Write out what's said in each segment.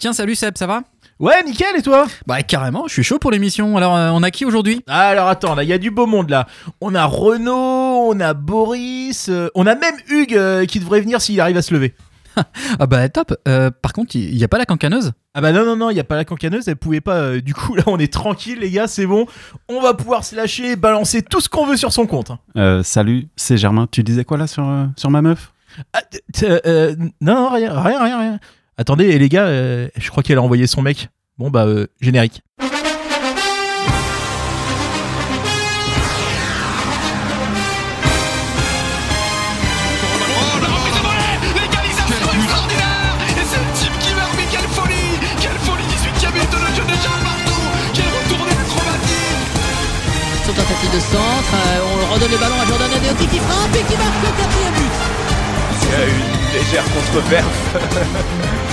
Tiens, salut Seb, ça va Ouais, nickel, et toi? Bah carrément, je suis chaud pour l'émission. Alors, euh, on a qui aujourd'hui? Ah, Alors attends, là, il y a du beau monde là. On a Renaud, on a Boris, euh, on a même Hugues euh, qui devrait venir s'il arrive à se lever. Ah bah top. Euh, par contre, il y, a pas la cancaneuse Ah bah non, non, non, il n'y a pas la cancaneuse, elle pouvait pas. euh, du coup, là, on est tranquille, les gars, c'est bon. On va pouvoir se lâcher, balancer tout ce qu'on veut sur son compte. hein. Euh, salut, c'est Germain. Tu disais quoi là sur, euh, sur ma meuf? Ah, euh, non, non, rien, rien, rien, rien. Attendez, et les gars, euh, je crois qu'elle a envoyé son mec. Bon, bah, euh, générique. Oh, la reprise de volée L'égalisation extraordinaire Et c'est le type qui marque, mais quelle folie Quelle folie 18ème minute de jeu déjà partout Quel retourné acrobatique Son tentative de centre, euh, on redonne le ballon à Jordan Adeoti qui frappe et qui marque le quatrième but. Il y a une légère contre-perf.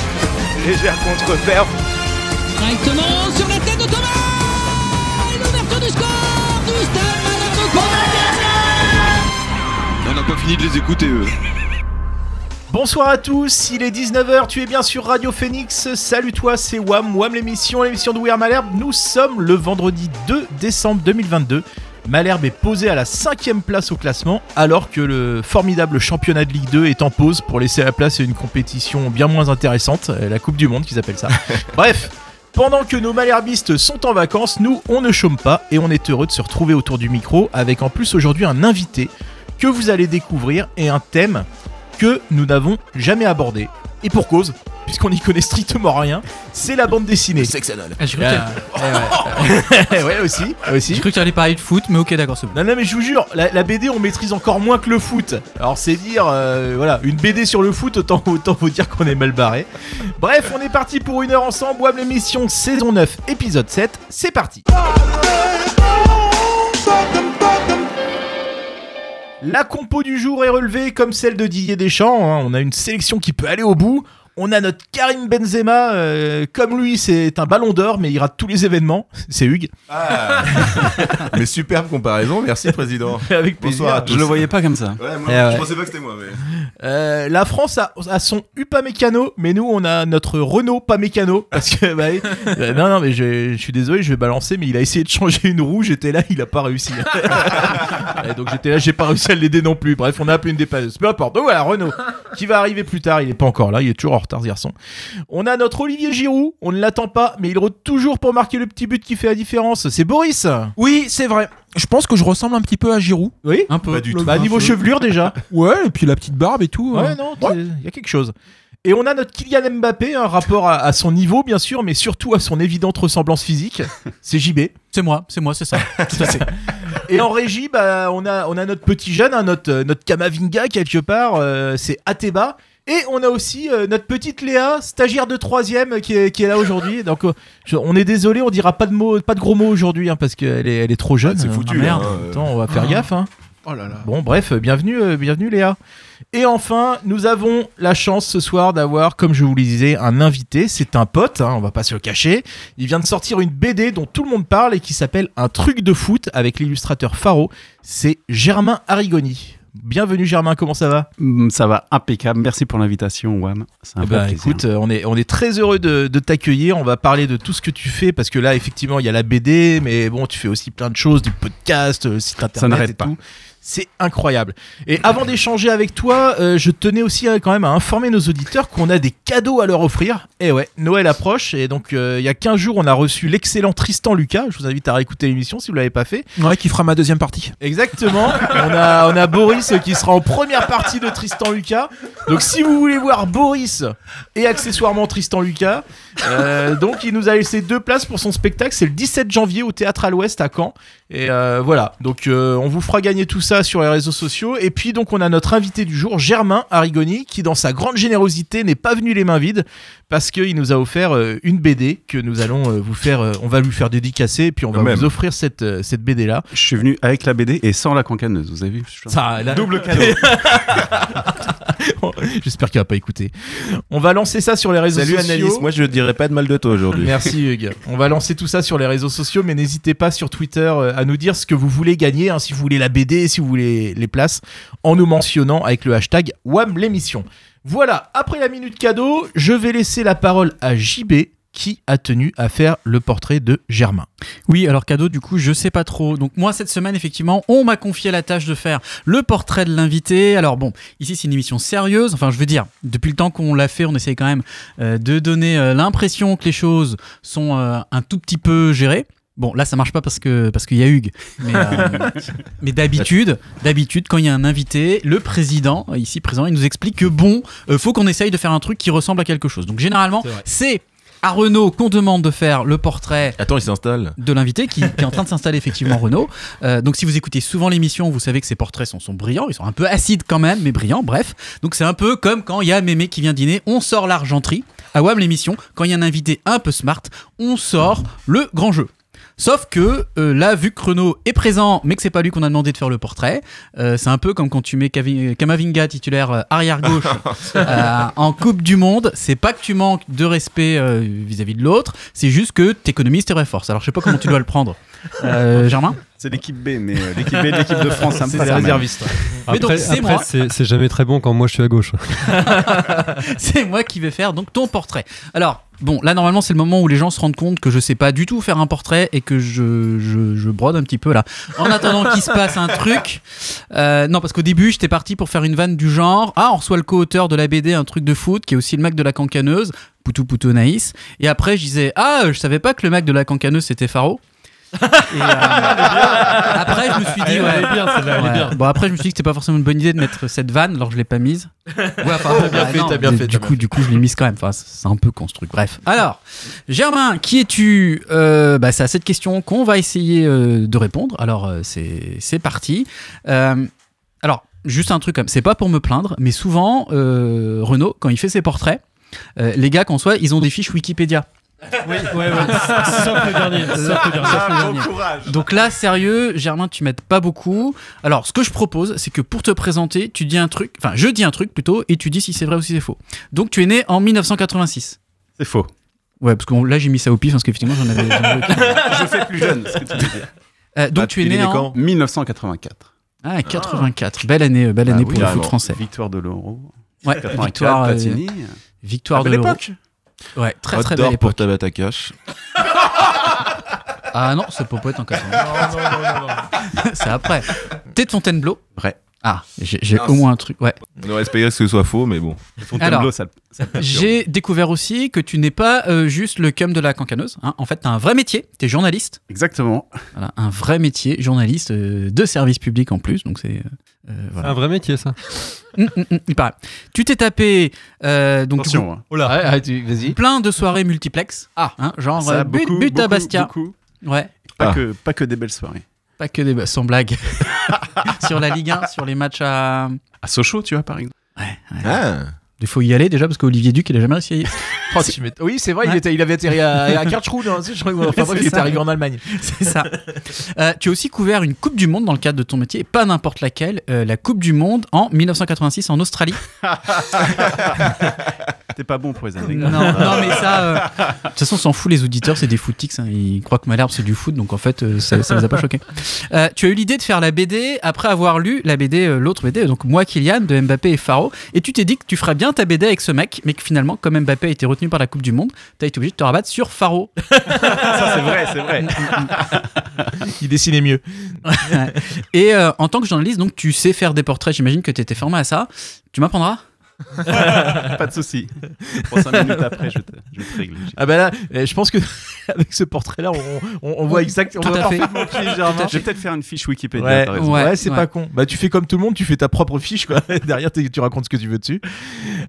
légère contre-perf. Directement sur la tête de Thomas l'ouverture du score du Stade Malherbe On n'a pas fini de les écouter, eux. Bonsoir à tous, il est 19h, tu es bien sur Radio Phoenix. Salut toi, c'est Wam, Wam l'émission, l'émission de We Are Malherbe. Nous sommes le vendredi 2 décembre 2022. Malherbe est posé à la cinquième place au classement, alors que le formidable championnat de Ligue 2 est en pause pour laisser la place à une compétition bien moins intéressante, euh, la Coupe du Monde qu'ils appellent ça. Bref, pendant que nos malherbistes sont en vacances, nous, on ne chôme pas et on est heureux de se retrouver autour du micro avec en plus aujourd'hui un invité que vous allez découvrir et un thème que nous n'avons jamais abordé. Et pour cause, puisqu'on n'y connaît strictement rien, c'est la bande dessinée. Anal. Ah, J'ai cru, Ah. que t'allais- ouais, aussi, j'ai aussi. cru que t'allais parler de foot, mais ok, d'accord, c'est bon. Non, non, mais je vous jure, la, la BD, on maîtrise encore moins que le foot. Alors, c'est dire, euh, voilà, une BD sur le foot, autant, autant vous dire qu'on est mal barré. Bref, on est parti pour une heure ensemble. Web l'émission saison 9, épisode 7. C'est parti. La compo du jour est relevée comme celle de Didier Deschamps. hein. On a une sélection qui peut aller au bout. On a notre Karim Benzema. euh, comme lui, c'est un ballon d'or, mais il rate tous les événements. C'est Hugues. Ah. Mais superbe comparaison, merci président. Avec plaisir. Bonsoir à tous. Je le voyais pas comme ça. Ouais, moi, Eh ouais. je pensais pas que c'était moi, mais. Euh, la France a, a son Upamecano, mais nous on a notre Renault pas mécano parce que bah, oui. Euh, non non mais je, je suis désolé, je vais balancer, mais il a essayé de changer une roue, j'étais là, il a pas réussi. Ouais, donc j'étais là, j'ai pas réussi à l'aider non plus. Bref, on a appelé une dépanneuse. Peu importe. Donc voilà, Renault qui va arriver plus tard. Il est pas encore là, il est toujours en retard, ce garçon. On a notre Olivier Giroud, on ne l'attend pas, mais il rôde toujours pour marquer le petit but qui fait la différence. C'est Boris. Oui, c'est vrai. Je pense que je ressemble un petit peu à Giroud. Oui. Un peu. Pas du tout. Bah niveau chevelure déjà. Ouais, et puis la petite barbe et tout. Ouais, euh. non, il y a quelque chose. Et on a notre Kylian Mbappé, un rapport à, à son niveau, bien sûr, mais surtout à son évidente ressemblance physique. C'est JB. C'est moi, c'est moi, c'est ça. Tout à fait. Et en régie, bah, on, a, on a notre petit jeune, hein, notre, euh, notre Kamavinga, quelque part, euh, c'est Ateba. Et on a aussi euh, notre petite Léa, stagiaire de troisième, qui est, qui est là aujourd'hui. Donc, euh, je- on est désolé, on dira pas de mots, pas de gros mots aujourd'hui, hein, parce qu'elle est, elle est trop jeune. Ah, c'est foutu, Ah, merde. hein, euh. Attends, on va faire gaffe. Hein. Oh là là. Bon, bref, euh, bienvenue, euh, bienvenue Léa. Et enfin, nous avons la chance ce soir d'avoir, comme je vous le disais, un invité. C'est un pote, hein, on va pas se le cacher. Il vient de sortir une BD dont tout le monde parle et qui s'appelle Un truc de foot avec l'illustrateur Faro. C'est Germain Arrigoni. Bienvenue Germain, comment ça va Mm, Ça va impeccable. Merci pour l'invitation, Wam. C'est un Eh ben, plaisir. écoute, euh, on est, on est très heureux de, de t'accueillir. On va parler de tout ce que tu fais parce que là, effectivement, il y a la BD, mais bon, tu fais aussi plein de choses, du podcast, euh, site internet n'arrête et pas. tout. C'est incroyable. Et avant d'échanger avec toi, euh, je tenais aussi euh, quand même à informer nos auditeurs qu'on a des cadeaux à leur offrir. Et ouais, Noël approche et donc euh, il y a 15 jours, on a reçu l'excellent Tristan Lucas. Je vous invite à réécouter l'émission si vous l'avez pas fait. Ouais, qui fera ma deuxième partie. Exactement. on, a, on a Boris qui sera en première partie de Tristan Lucas. Donc si vous voulez voir Boris et accessoirement Tristan Lucas, donc il nous a laissé deux places pour son spectacle. C'est le 17 janvier au Théâtre à l'Ouest à Caen. Et voilà. Donc on vous fera gagner tout ça sur les réseaux sociaux. Et puis donc on a notre invité du jour, Germain Arrigoni, qui dans sa grande générosité n'est pas venu les mains vides parce qu'il nous a offert euh, une BD que nous allons euh, vous faire. euh, on va lui faire dédicacer et puis on va même. vous offrir cette, euh, cette BD là. Je suis venu avec la BD et sans la cancaneuse, vous avez vu Ça, là- Double cadeau. J'espère qu'il va pas écouter. On va lancer ça sur les réseaux Salut sociaux. Annalise, moi je dirais pas de mal de toi aujourd'hui. Merci Hugues. On va lancer tout ça sur les réseaux sociaux, mais n'hésitez pas sur Twitter à nous dire ce que vous voulez gagner, hein, si vous voulez la BD, si vous les places, en nous mentionnant avec le hashtag WAM l'émission. Voilà, après la minute cadeau, je vais laisser la parole à JB qui a tenu à faire le portrait de Germain. Oui, alors cadeau, du coup, je sais pas trop. Donc moi, cette semaine, effectivement, on m'a confié la tâche de faire le portrait de l'invité. Alors bon, ici, c'est une émission sérieuse. Enfin, je veux dire, depuis le temps qu'on l'a fait, on essaye quand même euh, de donner euh, l'impression que les choses sont euh, un tout petit peu gérées. Bon, là, ça marche pas parce que parce qu'il y a Hugues. Mais, euh, mais d'habitude, d'habitude, quand il y a un invité, le président, ici présent, il nous explique que bon, euh, faut qu'on essaye de faire un truc qui ressemble à quelque chose. Donc généralement, C'est à Renault qu'on demande de faire le portrait Attends, il s'installe. de l'invité qui, qui est en train de s'installer effectivement Renault. Euh, donc si vous écoutez souvent l'émission, vous savez que ces portraits sont, sont brillants, ils sont un peu acides quand même, mais brillants, bref. Donc c'est un peu comme quand il y a Mémé qui vient dîner, on sort l'argenterie. À WAM l'émission, quand il y a un invité un peu smart, on sort le grand jeu. Sauf que euh, là, vu que Renault est présent, mais que c'est pas lui qu'on a demandé de faire le portrait, euh, c'est un peu comme quand tu mets Kavi- Kamavinga titulaire euh, arrière gauche euh, en Coupe du Monde. C'est pas que tu manques de respect euh, vis-à-vis de l'autre, c'est juste que t'économises tes vraies forces. Alors je sais pas comment tu dois le prendre, Euh, Germain. C'est l'équipe B, mais euh, l'équipe B de l'équipe de France, ça me C'est même. réservistes. Mais donc, Après, c'est moi. jamais très bon quand moi je suis à gauche. c'est moi qui vais faire donc ton portrait. Alors, bon, là normalement c'est le moment où les gens se rendent compte que je sais pas du tout faire un portrait et que je, je, je brode un petit peu là. En attendant qu'il se passe un truc. Euh, non, parce qu'au début j'étais parti pour faire une vanne du genre Ah, on reçoit le co-auteur de la BD, un truc de foot, qui est aussi le mec de la cancaneuse, Poutou Poutou Naïs. Et après je disais Ah, je savais pas que le mec de la cancaneuse c'était Faro. Et, euh, après je me suis dit Elle ouais, est bien, celle-là, elle est Ouais. bien. Bon après je me suis dit que c'était pas forcément une bonne idée de mettre cette vanne, alors je l'ai pas mise. Ouais, enfin, bon, bien bah, fait, non, t'as bien du- fait, Du t'as coup, du coup, je l'ai mise quand même. Enfin, c'est un peu con ce truc. Bref. Alors, Germain, qui es-tu? Euh, bah, C'est à cette question qu'on va essayer euh, de répondre. Alors, c'est c'est parti. Alors, juste un truc comme, c'est pas pour me plaindre, mais souvent, Renault, quand il fait ses portraits, les gars qu'on soit, ils ont des fiches Wikipédia. Oui, ouais, ouais. Sauf le dernier. Sauf le dernier. Sauf le dernier. Donc là, sérieux, Germain, tu m'aides pas beaucoup. Alors, ce que je propose, c'est que pour te présenter, tu dis un truc, enfin, je dis un truc plutôt, et tu dis si c'est vrai ou si c'est faux. Donc, tu es né en 1986. C'est faux. Ouais, parce que là, j'ai mis ça au pif, parce qu'effectivement, j'en avais. j'en avais. Je fais plus jeune, ce que tu veux dire. Euh, donc, Ah, tu es il né né en. quand? 1984. Ah, 84. Belle année, euh, belle Ah année oui, pour le foot carrément. français. Victoire de l'Euro. Ouais, 84, victoire, euh, Platini. victoire Ah, de belle l'Euro. époque? Ouais, très Hot très belle pour époque. Tabata Cash. Ah non, c'est Popote en 80. c'est après. T'es de Fontainebleau Vrai. Ah, j'ai au moins un truc. Ouais. On aurait espéré que ce soit faux, mais bon. Alors, ça, ça. J'ai découvert aussi que tu n'es pas euh, juste le cum de la cancaneuse. hein. En fait, tu as un vrai métier. Tu es journaliste. Exactement. Voilà, un vrai métier, journaliste euh, de service public en plus. Donc, c'est. euh, voilà. un vrai métier, ça. Hum, hum, hum, il paraît. Tu t'es tapé. euh, donc, Attention. hein. Ouais, ouais, tu- vas-y. coup, plein de soirées multiplex. Ah, hein, genre Ça, but, beaucoup, but à beaucoup, Bastia. beaucoup. Ouais. Pas, Ah. que, pas que des belles soirées. Pas que des. Sans blague. sur la Ligue 1, sur les matchs à. À Sochaux, tu vois, par exemple. Ouais, ouais. Ah Il faut y aller déjà parce qu'Olivier Duc, il a jamais réussi à y Oh, oui, c'est vrai, il, Ouais. était, il avait atterri à, à Karlsruhe. hein, je crois que- enfin, bref, C'est il était ça. arrivé en Allemagne. C'est ça. Euh, tu as aussi couvert une Coupe du Monde dans le cadre de ton métier, et pas n'importe laquelle, euh, la Coupe du Monde en 1986 en Australie. T'es pas bon pour les non, anecdotes. non, mais ça, euh, de toute façon, on s'en fout, les auditeurs, c'est des footix. hein. Ils croient que Malherbe, c'est du foot, donc en fait, euh, ça, ça les a pas choqués. Euh, tu as eu l'idée de faire la BD après avoir lu la BD, euh, l'autre BD, donc Moi, Kylian, de Mbappé et Faro, et tu t'es dit que tu ferais bien ta BD avec ce mec, mais que finalement, comme Mbappé a été retenu par la Coupe du Monde, tu as été obligé de te rabattre sur Faro. Ça, c'est vrai, c'est vrai. Il dessinait mieux. Et euh, en tant que journaliste, donc tu sais faire des portraits, j'imagine que tu étais formé à ça. Tu m'apprendras? pas de souci. Pour 5 minutes après, je vais te, je te régler. Ah bah là, euh, je pense que avec ce portrait-là, on, on, on voit exactement. Tout on voit à fait. parfaitement qui est Germain. Je vais peut-être faire une fiche Wikipédia. Ouais, ouais, Ouais, c'est ouais. pas con. Bah tu fais comme tout le monde, tu fais ta propre fiche quoi. Derrière tu racontes ce que tu veux dessus.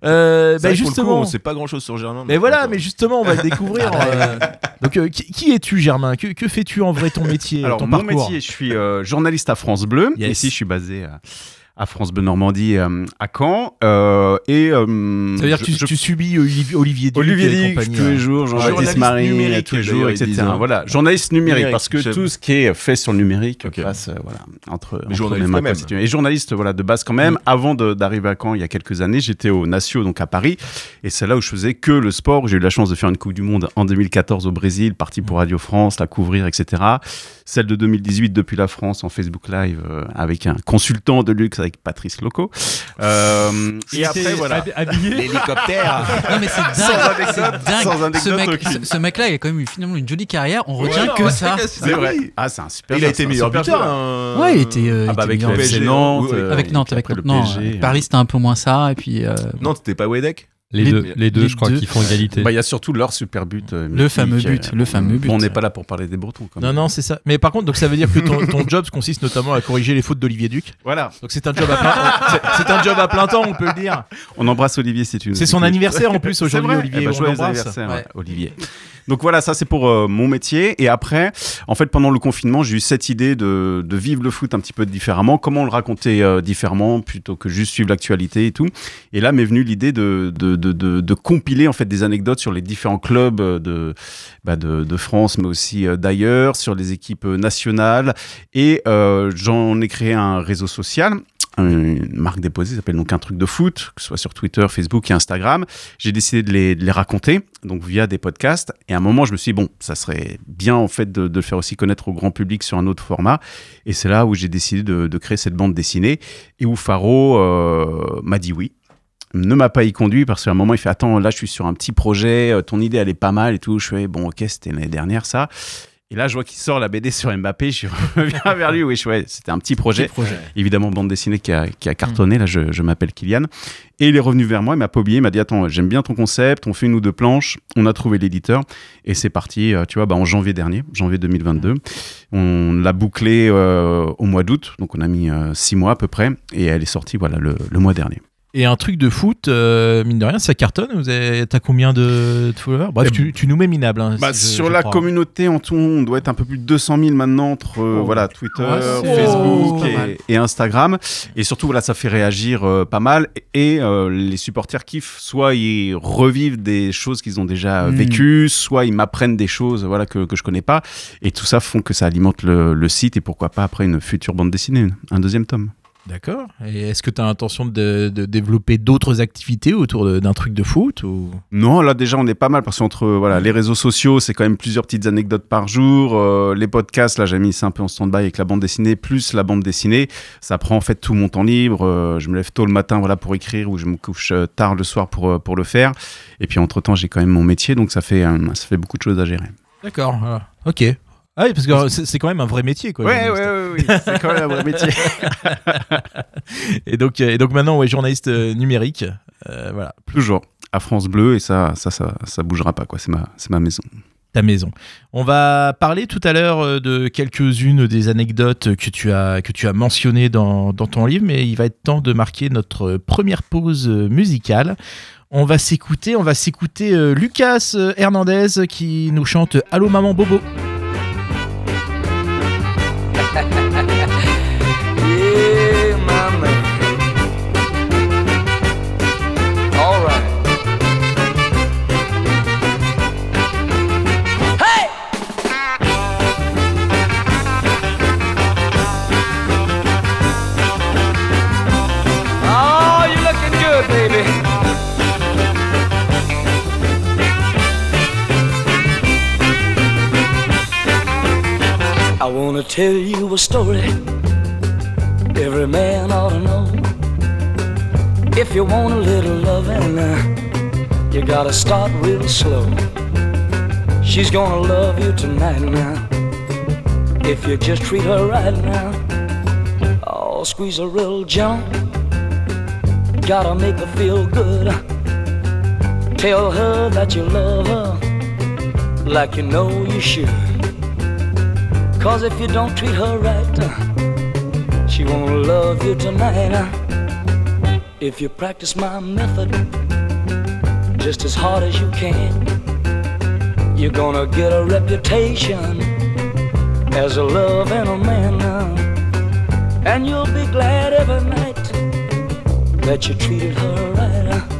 Euh, C'est bah justement. on sait pas grand chose sur Germain. Mais voilà, mais justement, on va le découvrir. euh, Donc, euh, qui, qui es-tu, Germain? Que, que fais-tu en vrai ton métier, Alors, ton mon parcours? métier, je suis euh, journaliste à France Bleu. Yes. Ici, je suis basé à, à France Bleu Normandie, euh, à Caen. Euh, et, euh, Ça veut dire que tu, je- tu subis Olivier, Olivier Duc Olivier compagnie, tous les hein. jours, Jean-Baptiste Marie, numérique, tous les jours, etc. disent. Voilà, journaliste numérique, Numérique, parce que tout ce qui est fait sur le numérique passe, euh, voilà, entre, entre journaliste mes mains quand même. Et journaliste, voilà, de base quand même. Avant de- d'arriver à Caen, il y a quelques années, j'étais au Natio, donc à Paris, et c'est là où je faisais que le sport. J'ai eu la chance de faire une Coupe du Monde en 2014 au Brésil, parti pour Radio France, la couvrir, etc. Celle de 2018 depuis la France en Facebook Live euh, avec un consultant de luxe avec Patrice Loco. Euh, et après, voilà. Habillé. L'hélicoptère. Non, mais c'est Sans dingue. anecdote, C'est dingue. sans ce anecdote mec, ce, ce mec-là, il a quand même eu finalement une jolie carrière. On retient que ça. C'est vrai. Ah, c'est un super. Il a été un meilleur buteur. joueur. hein. Ouais, il était. euh, Ah bah avec le PSG, Nantes, euh, avec Nantes, avec euh, Paris c'était un peu moins ça, et puis euh, Non, c'était pas Wedek? Les, Les- deux, les deux, les je crois, deux. qui font égalité. Bah, il y a surtout leur super but. euh, Le fameux but, euh, le fameux but. On n'est pas là pour parler des Bretons. Quand Non, même. non, c'est ça. Mais par contre, donc ça veut dire que ton, ton job consiste notamment à corriger les fautes d'Olivier Duc. Voilà. Donc c'est un job à plein, c'est- c'est un job à plein temps, on peut le dire. On embrasse Olivier tu nous C'est son anniversaire en plus C'est aujourd'hui, Olivier. Eh ben, on l'embrasse. ouais, Olivier. Donc voilà, ça c'est pour euh, mon métier. Et après, en fait, pendant le confinement, j'ai eu cette idée de, de vivre le foot un petit peu différemment. Comment le raconter euh, différemment plutôt que juste suivre l'actualité et tout. Et là m'est venue l'idée de, de, de, compiler en fait des anecdotes sur les différents clubs euh, de, bah, de, France, mais aussi d'ailleurs, sur les équipes nationales. Et j'en ai créé un réseau social une marque déposée, ça s'appelle donc un truc de foot, que ce soit sur Twitter, Facebook et Instagram. J'ai décidé de les, raconter, donc via des podcasts. Et à un moment, je me suis dit, bon, ça serait bien en fait de, le faire aussi connaître au grand public sur un autre format. Et c'est là où j'ai décidé de, de créer cette bande dessinée et où Faro euh, m'a dit oui ne m'a pas y conduit parce qu'à un moment il fait attends là je suis sur un petit projet euh, ton idée elle est pas mal et tout je fais bon ok c'était l'année dernière ça et là je vois qu'il sort la BD sur Mbappé. Je reviens vers lui. Oui ouais, c'était un petit projet. Petit projet. évidemment bande dessinée qui a, qui a cartonné. Là je, je m'appelle Kylian. Et il est revenu vers moi. Il m'a pas oublié. Il m'a dit attends j'aime bien ton concept. On fait une ou deux planches. On a trouvé l'éditeur. Et c'est parti euh, tu vois bah, en janvier dernier janvier 2022 on l'a bouclé euh, au mois d'août. Donc on a mis euh, six mois à peu près. Et elle est sortie voilà le, le mois dernier Et un truc de foot, euh, mine de rien, ça cartonne. Vous avez, t'as combien de, de followers? Bref, Eh tu, tu nous mets minable. hein, Bah, si je- sur je la crois. communauté en tout, on doit être un peu plus de 200 000 maintenant entre euh, Oh. voilà Twitter, Facebook Oh, et, et Instagram. Et surtout, voilà, ça fait réagir euh, pas mal. Et euh, les supporters kiffent. Soit ils revivent des choses qu'ils ont déjà euh, Mm. vécues, soit ils m'apprennent des choses voilà que, que je connais pas. Et tout ça font que ça alimente le, le site et pourquoi pas après une future bande dessinée, un deuxième tome. D'accord. Et est-ce que tu as l'intention de, de développer d'autres activités autour d'un truc de foot ou... Non, là déjà on est pas mal parce qu'entre voilà les réseaux sociaux, c'est quand même plusieurs petites anecdotes par jour. euh, les podcasts, là j'ai mis ça un peu en stand-by avec la bande dessinée plus la bande dessinée. Ça prend en fait tout mon temps libre. euh, je me lève tôt le matin voilà pour écrire ou je me couche euh, tard le soir pour pour le faire. Et puis entre temps j'ai quand même mon métier donc ça fait euh, ça fait beaucoup de choses à gérer. D'accord. voilà. Ok. Ah oui, parce que c'est quand même un vrai métier. Quoi, Ouais ouais ouais, ouais, c'est quand même un vrai métier. Et donc, euh, et donc maintenant, ouais, journaliste euh, numérique. euh, voilà, Toujours à France Bleu et ça ça ça ça bougera pas quoi. C'est ma c'est ma maison. ta maison. On va parler tout à l'heure euh, de quelques-unes des anecdotes que tu as, que tu as mentionnées dans, dans ton livre, mais il va être temps de marquer notre première pause musicale. On va s'écouter, on va s'écouter Lucas Hernandez qui nous chante Allô maman Bobo. 嘿 嘿 wanna tell you a story every man ought to know. If you want a little loving, uh, you gotta start real slow. She's gonna love you tonight now. If you just treat her right now, oh, squeeze her real gentle. Gotta make her feel good. Tell her that you love her like you know you should. Cause if you don't treat her right, she won't love you tonight. If you practice my method just as hard as you can, you're gonna get a reputation as a love and a man. And you'll be glad every night that you treated her right.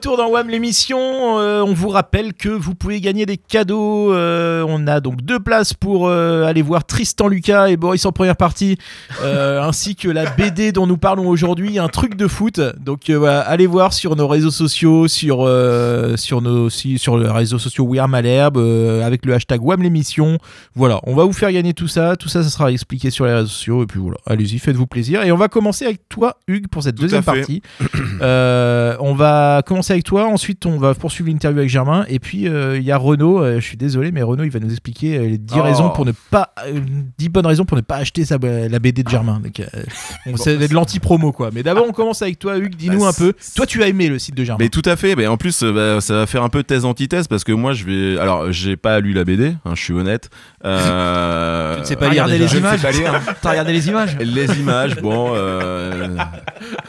Retour dans WAM l'émission, euh, on vous rappelle que vous pouvez gagner des cadeaux. Euh, on a donc deux places pour euh, aller voir Tristan Lucas et Boris en première partie, ainsi que la BD dont nous parlons aujourd'hui, un truc de foot. Donc voilà, allez voir sur nos réseaux sociaux, sur sur nos si- sur les réseaux sociaux We Are Malherbe, avec le hashtag WAM l'émission. Voilà, on va vous faire gagner tout ça. Tout ça, ça sera expliqué sur les réseaux sociaux. Et puis voilà, allez-y, faites-vous plaisir. Et on va commencer avec toi, Hugues, pour cette Tout deuxième partie. On va commencer avec toi, ensuite on va poursuivre l'interview avec Germain, et puis euh, il y a Renaud, euh, je suis désolé, mais Renaud il va nous expliquer euh, les 10 Oh. raisons pour ne pas, euh, 10 bonnes raisons pour ne pas acheter sa, la BD de Germain. Donc, euh, on- c'est de l'anti-promo quoi. Mais d'abord on commence avec toi Hugues, dis-nous Bah, un peu. Toi tu as aimé le site de Germain. Mais tout à fait. Mais en plus, bah, ça va faire un peu thèse-antithèse parce que moi, je vais. Alors, j'ai pas lu la BD, hein, je suis honnête. Tu ne sais pas lire Regardez déjà. les Je images. lire. T'as regardé les images Les images, bon.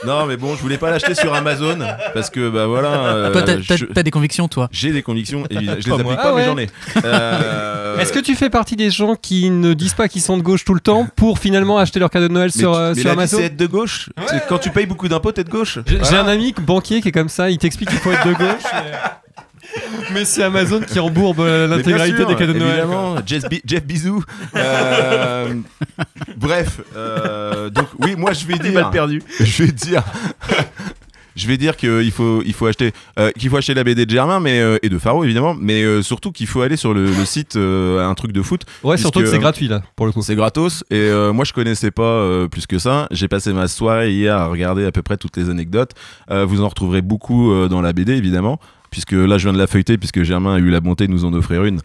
Non, mais bon, je voulais pas l'acheter sur Amazon parce que, bah voilà. Euh, Toi, t'as t'as- je- t'as des convictions, toi? J'ai des convictions, évidemment. Je les applique pas, Ah mais ouais. j'en ai. Euh, Est-ce que tu fais partie des gens qui ne disent pas qu'ils sont de gauche tout le temps pour finalement acheter leur cadeau de Noël mais sur, tu- euh, mais sur Amazon c'est être de gauche. Quand tu payes beaucoup d'impôts, t'es de gauche. J'ai un ami banquier qui est comme ça, il t'explique qu'il faut être de gauche. Mais, mais c'est Amazon qui rembourbe l'intégralité sûr, des cadeaux de Noël. Jeff, Bi- Jeff Bisou. Euh, bref, euh, donc oui, moi je vais dire, mal perdu. je vais dire, je vais dire qu'il faut, il faut acheter, euh, qu'il faut acheter la BD de Germain, mais euh, et de Faro évidemment, mais euh, surtout qu'il faut aller sur le, le site euh, un truc de foot. Ouais, surtout que c'est gratuit là, pour le coup. C'est gratos et euh, moi je connaissais pas euh, plus que ça. J'ai passé ma soirée hier à regarder à peu près toutes les anecdotes. Euh, vous en retrouverez beaucoup euh, dans la BD évidemment, puisque là je viens de la feuilleter puisque Germain a eu la bonté de nous en offrir une.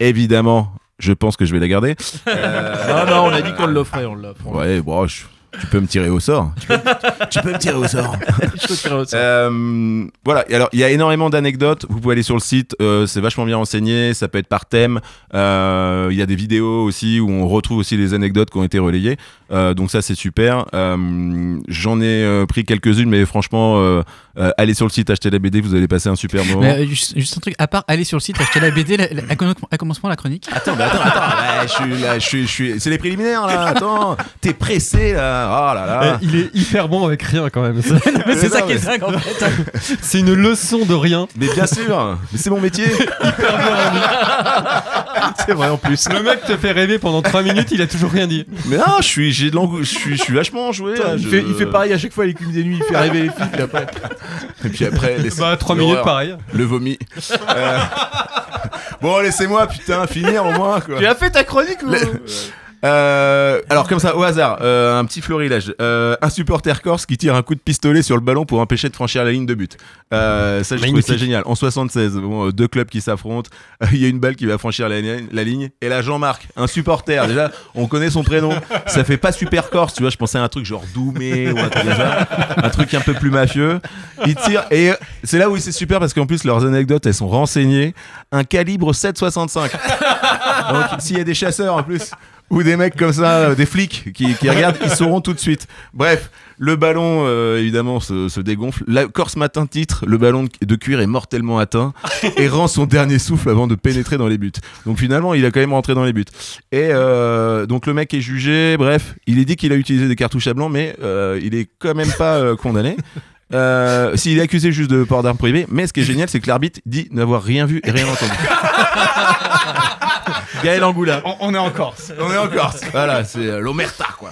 Évidemment, je pense que je vais la garder. Euh, Non non, on a dit qu'on l'offrait, on l'offre. Ouais, bon, je- tu peux me tirer au sort. Tu peux, tu peux me tirer au sort. Je te tirerai au sort. Euh, voilà, et alors il y a énormément d'anecdotes. Vous pouvez aller sur le site, euh, c'est vachement bien renseigné. Ça peut être par thème. Euh, Il y a des vidéos aussi où on retrouve aussi les anecdotes qui ont été relayées. Euh, donc ça c'est super. Euh, J'en ai euh, pris quelques-unes, mais franchement, euh, euh, allez sur le site, achetez la BD, vous allez passer un super moment. Mais, euh, juste, juste un truc, à part aller sur le site, acheter la BD, la- la- à, comm- à commencement la chronique? Attends, mais attends, attends, je suis là, je suis, je suis, c'est les préliminaires là. Attends, t'es pressé là. Oh là là. Eh, Il est hyper bon avec rien quand même. C'est- Mais c'est Mais ça non, qui est dingue en fait. C'est une leçon de rien. Mais bien sûr, mais c'est mon métier. C'est vrai en plus. Le mec te fait rêver pendant 3 minutes, il a toujours rien dit. Mais non, je suis, j'ai de l'angou- je suis, je suis vachement enjoué. là, Il je- fait, il fait pareil à chaque fois, il écume des nuits, il fait rêver les filles, puis après. Et puis après, les... Bah 3 l'horreur. minutes pareil. Le vomi. Euh, Bon, laissez-moi, putain, finir au moins, quoi. Tu as fait ta chronique ou Le- Euh, alors comme ça au hasard, euh, un petit florilège. Euh, un supporter corse qui tire un coup de pistolet sur le ballon pour empêcher de franchir la ligne de but. Ça, je trouve ça génial. En 76, bon, euh, deux clubs qui s'affrontent. Il y a une balle qui va franchir la, li- la ligne. Et là, Jean-Marc, un supporter. Déjà, on connaît son prénom. Ça fait pas super corse, tu vois. Je pensais à un truc genre Doumé ou un truc ça. Un truc un peu plus mafieux. Il tire et c'est là où c'est super parce qu'en plus leurs anecdotes elles sont renseignées. Un calibre 7,65. Donc s'il y a des chasseurs en plus ou des mecs comme ça, euh, des flics qui, regardent, ils sauront tout de suite. Bref, le ballon euh, évidemment se, dégonfle. La Corse matin titre, le ballon de- cuir est mortellement atteint et rend son dernier souffle avant de pénétrer dans les buts. Donc finalement, il a quand même rentré dans les buts. Et euh, donc le mec est jugé. Bref, il est dit qu'il a utilisé des cartouches à blanc, mais il est quand même pas condamné. Euh, S'il est accusé juste de port d'armes privées, mais ce qui est génial, c'est que l'arbitre dit n'avoir rien vu et rien entendu. Gaël Angoula. On, on est en Corse. On est en Corse. Voilà, c'est euh, l'Omerta, quoi.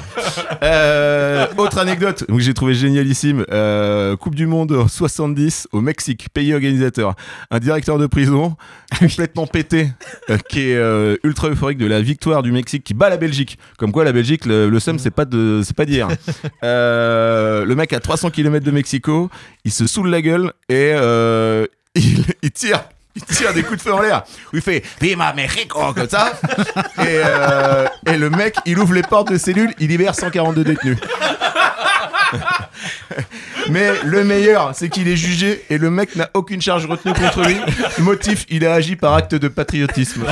Euh, autre anecdote que j'ai trouvé génialissime. Euh, coupe du Monde en 70 au Mexique, pays organisateur. Un directeur de prison complètement pété euh, qui est ultra euphorique de la victoire du Mexique qui bat la Belgique. Comme quoi, la Belgique, le, le seum, c'est pas de, c'est pas d'hier. Le mec à 300 km de Mexico, il se saoule la gueule et euh, il, il tire. Il tire des coups de feu en l'air. Il fait Viva Mexico comme ça. Et, euh, et le mec, il ouvre les portes de cellule, il libère 142 détenus. Mais le meilleur, c'est qu'il est jugé et le mec n'a aucune charge retenue contre lui. Motif, il a agi par acte de patriotisme.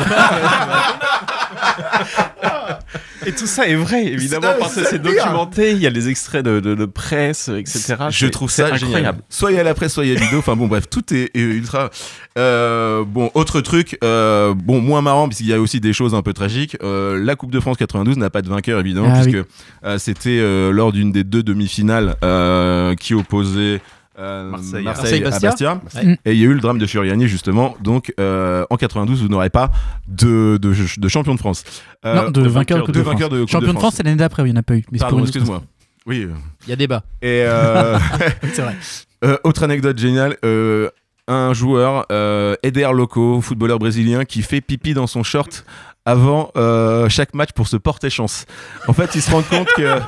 Et tout ça est vrai, évidemment, parce que c'est documenté. Il y a des extraits de, de- de presse, etc. Je trouve ça incroyable. Soit il y a la presse, soit il y a Ludo. Enfin bon, bref, tout est, est ultra. Euh, bon, autre truc, euh, bon, moins marrant, puisqu'il y a aussi des choses un peu tragiques. Euh, la Coupe de France 92 n'a pas de vainqueur, évidemment, Ah puisque euh, c'était euh, lors d'une des deux demi-finales euh, qui opposait. Euh, Marseille. Marseille, à Marseille-Bastia. Bastia. Ouais. Et il y a eu le drame de Furiani justement. Donc euh, en 92, vous n'aurez pas de, de, de champion de France. Euh, non, de vainqueur de Coupe de, France. vainqueur de Champion de France, c'est l'année d'après, il n'y en a pas eu. Mais Pardon, excuse-moi. Oui. Il y a débat. Et euh, C'est vrai. euh, autre anecdote géniale. euh, un joueur, euh, Eder Loco, footballeur brésilien, qui fait pipi dans son short avant euh, chaque match pour se porter chance. En fait, il se rend compte que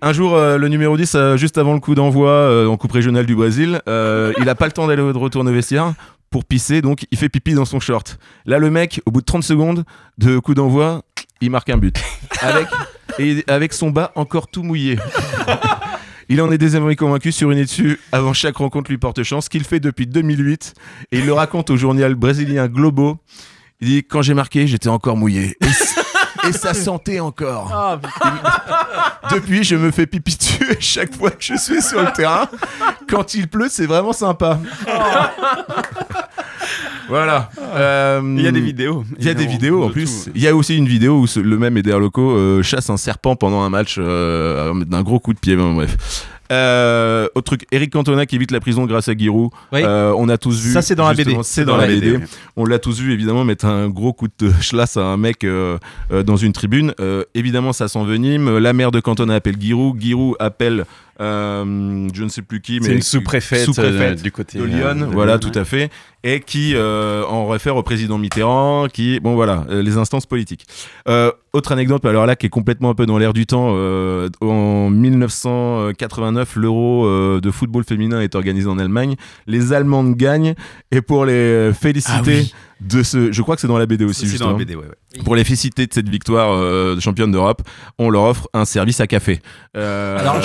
un jour, euh, le numéro 10, euh, juste avant le coup d'envoi en Coupe régionale du Brésil, il a pas le temps d'aller de retourner au vestiaire pour pisser, donc il fait pipi dans son short. Là, le mec, au bout de 30 secondes de coup d'envoi, il marque un but. Avec son bas encore tout mouillé. Il en est désormais convaincu sur une étude avant chaque rencontre lui porte chance qu'il fait depuis 2008 et il le raconte au journal brésilien Globo. Il dit quand j'ai marqué, j'étais encore mouillé et, ça sentait encore. Depuis, je me fais pipi dessus chaque fois que je suis sur le terrain. Quand il pleut, c'est vraiment sympa. voilà. Euh, Il y a des vidéos. il y a des vidéos en plus. tout. Il y a aussi une vidéo où ce- le même Eder Loco euh, chasse un serpent pendant un match euh, d'un gros coup de pied. Bon, bref. Euh, autre truc, Eric Cantona qui évite la prison grâce à Giroud. Oui. Euh, on a tous vu. Ça, c'est dans la BD. C'est dans, la BD. On l'a tous vu évidemment mettre un gros coup de schlass à un mec euh, euh, dans une tribune. Évidemment, ça s'envenime. La mère de Cantona appelle Giroud. Giroud appelle je ne sais plus qui, mais C'est une sous-préfète, sous-préfète euh, du côté de Lyon. de voilà, Lyon, tout à fait. Et qui en réfère au président Mitterrand, qui bon voilà, les instances politiques. Euh, autre anecdote, alors là qui est complètement un peu dans l'air du temps. euh, en 1989, l'Euro euh, de football féminin est organisé en Allemagne. Les Allemandes gagnent et pour les féliciter de ce, je crois que c'est dans la BD aussi. C'est dans la justement. BD, ouais, ouais. Pour les féliciter de cette victoire euh, de championne d'Europe, on leur offre un service à café. Euh, Alors,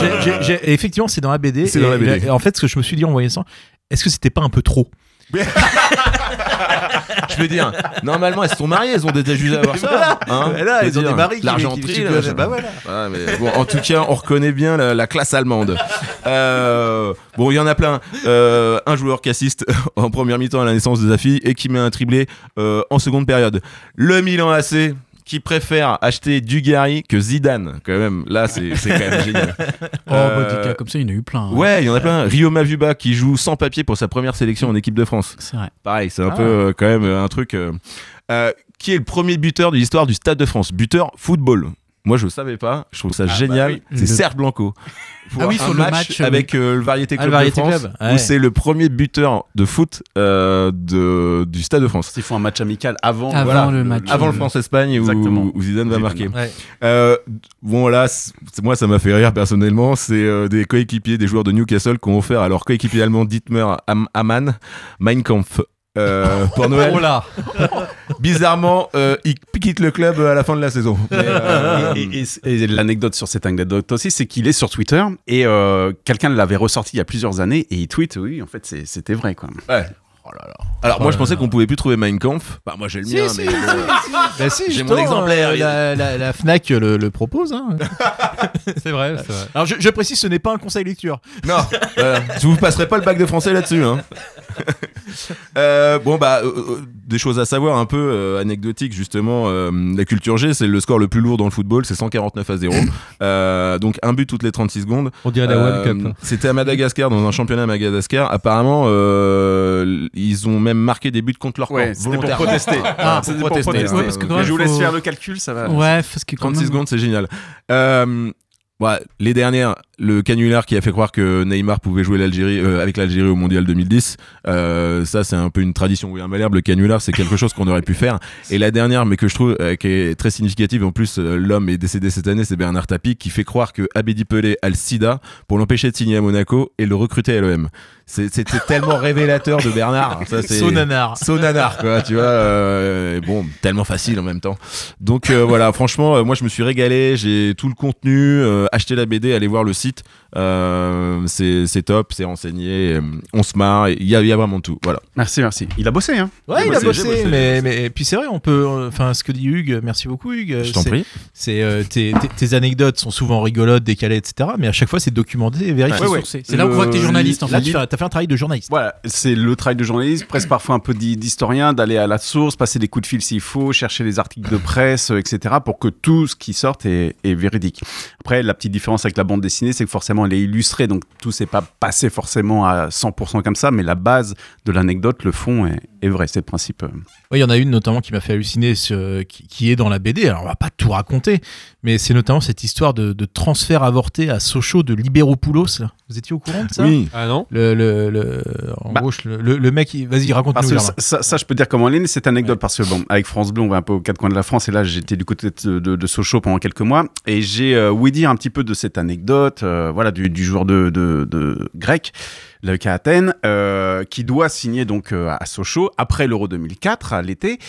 effectivement, c'est dans la BD. C'est et- dans la BD. et en fait, ce que je me suis dit en voyant ça, est-ce que c'était pas un peu trop? Je veux dire, normalement elles se sont mariées, elles ont déjà jugé à avoir ça. Hein là, ils ont des maris qui- l'argenterie, bah voilà. Ouais, mais bon, en tout cas, on reconnaît bien la, la classe allemande. Euh, bon, il y en a plein. Euh, un joueur qui assiste en première mi-temps à la naissance de sa fille et qui met un triplé euh, en seconde période. Le Milan AC qui préfère acheter Dugarry que Zidane, quand même. Là, c'est quand même génial. Oh, Euh, bah, des cas comme ça, il y en a eu plein. hein. Ouais, il y en a plein. Rio Mavuba qui joue sans papier pour sa première sélection en équipe de France. C'est vrai. Pareil, c'est un Ah. peu euh, quand même euh, un truc. euh, euh, qui est le premier buteur de l'histoire du Stade de France? Buteur football. Moi, je ne savais pas. Je trouve ça génial. oui. C'est Le- Serge Blanco. Pour Ah oui, un sur le match, euh, avec euh, le Variété Ah, Club le Variété de France, Club, ouais. où c'est le premier buteur de foot euh, de, du Stade de France. Ils font un match amical avant, Avant voilà, le match. Avant le France-Espagne où, Exactement. où Zidane va marquer. Ouais. Euh, bon là, c'est- moi ça m'a fait rire personnellement. C'est euh, des coéquipiers, des joueurs de Newcastle qui ont offert à leur coéquipier allemand Dietmar Am- Mein Kampf euh, pour Noël. Oh là Bizarrement, euh, il quitte le club à la fin de la saison. Mais, euh, Et, et- et l'anecdote sur cette anecdote aussi, c'est qu'il est sur Twitter et euh, quelqu'un l'avait ressorti il y a plusieurs années et il tweet, oui, en fait, c'était vrai, quoi. ouais. Alors moi je pensais qu'on pouvait plus trouver Mein Kampf. Bah moi j'ai le mien, mais Bah si, J'ai mon exemplaire, euh, La, la- la Fnac le, le propose. hein. C'est vrai. Alors je, je précise, ce n'est pas un conseil lecture. non, voilà. je vous passerai pas le bac de français là-dessus. Hein. Euh, bon bah euh, euh, des choses à savoir un peu euh, anecdotiques justement. euh, la culture G, c'est le score le plus lourd dans le football, c'est 149 à 0. Euh, donc un but toutes les 36 secondes. On dirait la Euh, World Cup. C'était à Madagascar, dans un championnat à Madagascar. Apparemment, euh, ils ont même marqué des buts contre leur camp. Ouais, pour protester. Ah, C'était pour protester. Ouais, parce que quand Mais même, je vous laisse faut- faire le calcul, ça va. Ouais, parce que quand 36 même- secondes, c'est génial. Euh, ouais, les dernières, le canular qui a fait croire que Neymar pouvait jouer l'Algérie euh, avec l'Algérie au Mondial 2010, euh, ça c'est un peu une tradition. Oui, un Malherbe, le canular, c'est quelque chose qu'on aurait pu faire. Et la dernière, mais que je trouve euh, qui est très significative, en plus l'homme est décédé cette année, c'est Bernard Tapie qui fait croire que Abedi Pelé a le sida pour l'empêcher de signer à Monaco et le recruter à l'OM. C'était tellement révélateur de Bernard. Ça, c'est- Sonanar. Sonanar quoi tu vois bon tellement facile en même temps donc voilà franchement moi je me suis régalé j'ai tout le contenu acheté la BD allez voir le site euh, c'est top c'est renseigné euh, on se marre il y a, il y a vraiment tout voilà Merci, merci. Il a bossé, hein. Ouais, il a bossé, bossé, bossé. mais, mais et puis c'est vrai, on peut. Enfin, ce que dit Hugues, merci beaucoup Hugues. je t'en prie C'est euh, tes, tes- tes anecdotes sont souvent rigolotes, décalées, etc. Mais à chaque fois, c'est documenté et vérifié. Ouais. C'est là où on voit que t'es journaliste en Là, fait. tu as, fait un travail de journaliste. Voilà, c'est le travail de journaliste, presque parfois un peu d'hi- d'historien, d'aller à la source, passer des coups de fil s'il faut, chercher les articles de presse, etc., pour que tout ce qui sorte est, est véridique. Après, la petite différence avec la bande dessinée, c'est que forcément elle est illustrée, donc tout s'est pas passé forcément à 100% comme ça, mais la base de l'anecdote, le fond est, est vrai, c'est le principe. Oui, il y en a une notamment qui m'a fait halluciner, ce- qui, qui est dans la BD. Alors, on va pas tout raconter, mais c'est notamment cette histoire de, de transfert avorté à Sochaux de Libéropoulos. là. Vous étiez au courant de ça? Oui. Ah non? Le, le, le- en Bah. gros, le, le mec, vas-y, Parce raconte-nous. ça, ça- ça, je peux dire comment elle est cette anecdote, parce que bon, avec France Bleu, on va un peu aux quatre coins de la France, et là, j'étais du côté de, de, de Sochaux pendant quelques mois, et j'ai euh, ouï dire un petit peu de cette anecdote, euh, voilà, du, du joueur de, de, de grec, le à Athènes, euh, qui doit signer donc euh, à Sochaux après l'Euro 2004, à l'été,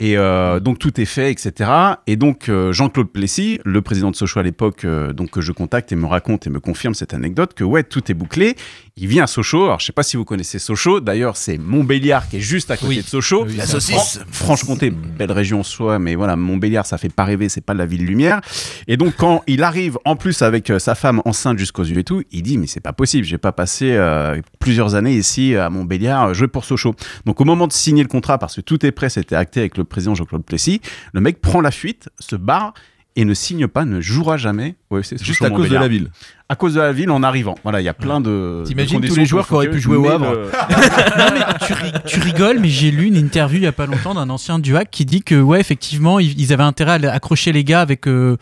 et euh, donc tout est fait, etc. Et donc euh, Jean-Claude Plessis, le président de Sochaux à l'époque, euh, donc que je contacte et me raconte et me confirme cette anecdote que ouais, tout est bouclé. Il vient à Sochaux. Alors je sais pas si vous connaissez Sochaux. D'ailleurs, c'est Montbéliard qui est juste à côté Oui. de Sochaux. Oui, La saucisse. Franche-Comté, belle région en soi, mais voilà, Montbéliard, ça fait pas rêver. C'est pas la ville lumière. Et donc quand il arrive, en plus avec euh, sa femme enceinte jusqu'aux yeux et tout, il dit mais c'est pas possible. J'ai pas passé euh, plusieurs années ici à Montbéliard euh, jouer pour Sochaux. Donc au moment de signer le contrat, parce que tout est prêt, c'était acté avec le président Jean-Claude Plessis, le mec prend la fuite, se barre et ne signe pas, ne jouera jamais. Ouais, c'est Juste à cause de la ville. À cause de la ville en arrivant. Voilà, il y a plein de. T'imagines tous les joueurs qui auraient pu jouer au Havre le- Non, mais tu, ri- tu rigoles, mais j'ai lu une interview il y a pas longtemps d'un ancien du hack qui dit que, ouais, effectivement, ils, ils avaient intérêt à accrocher les gars avec euh,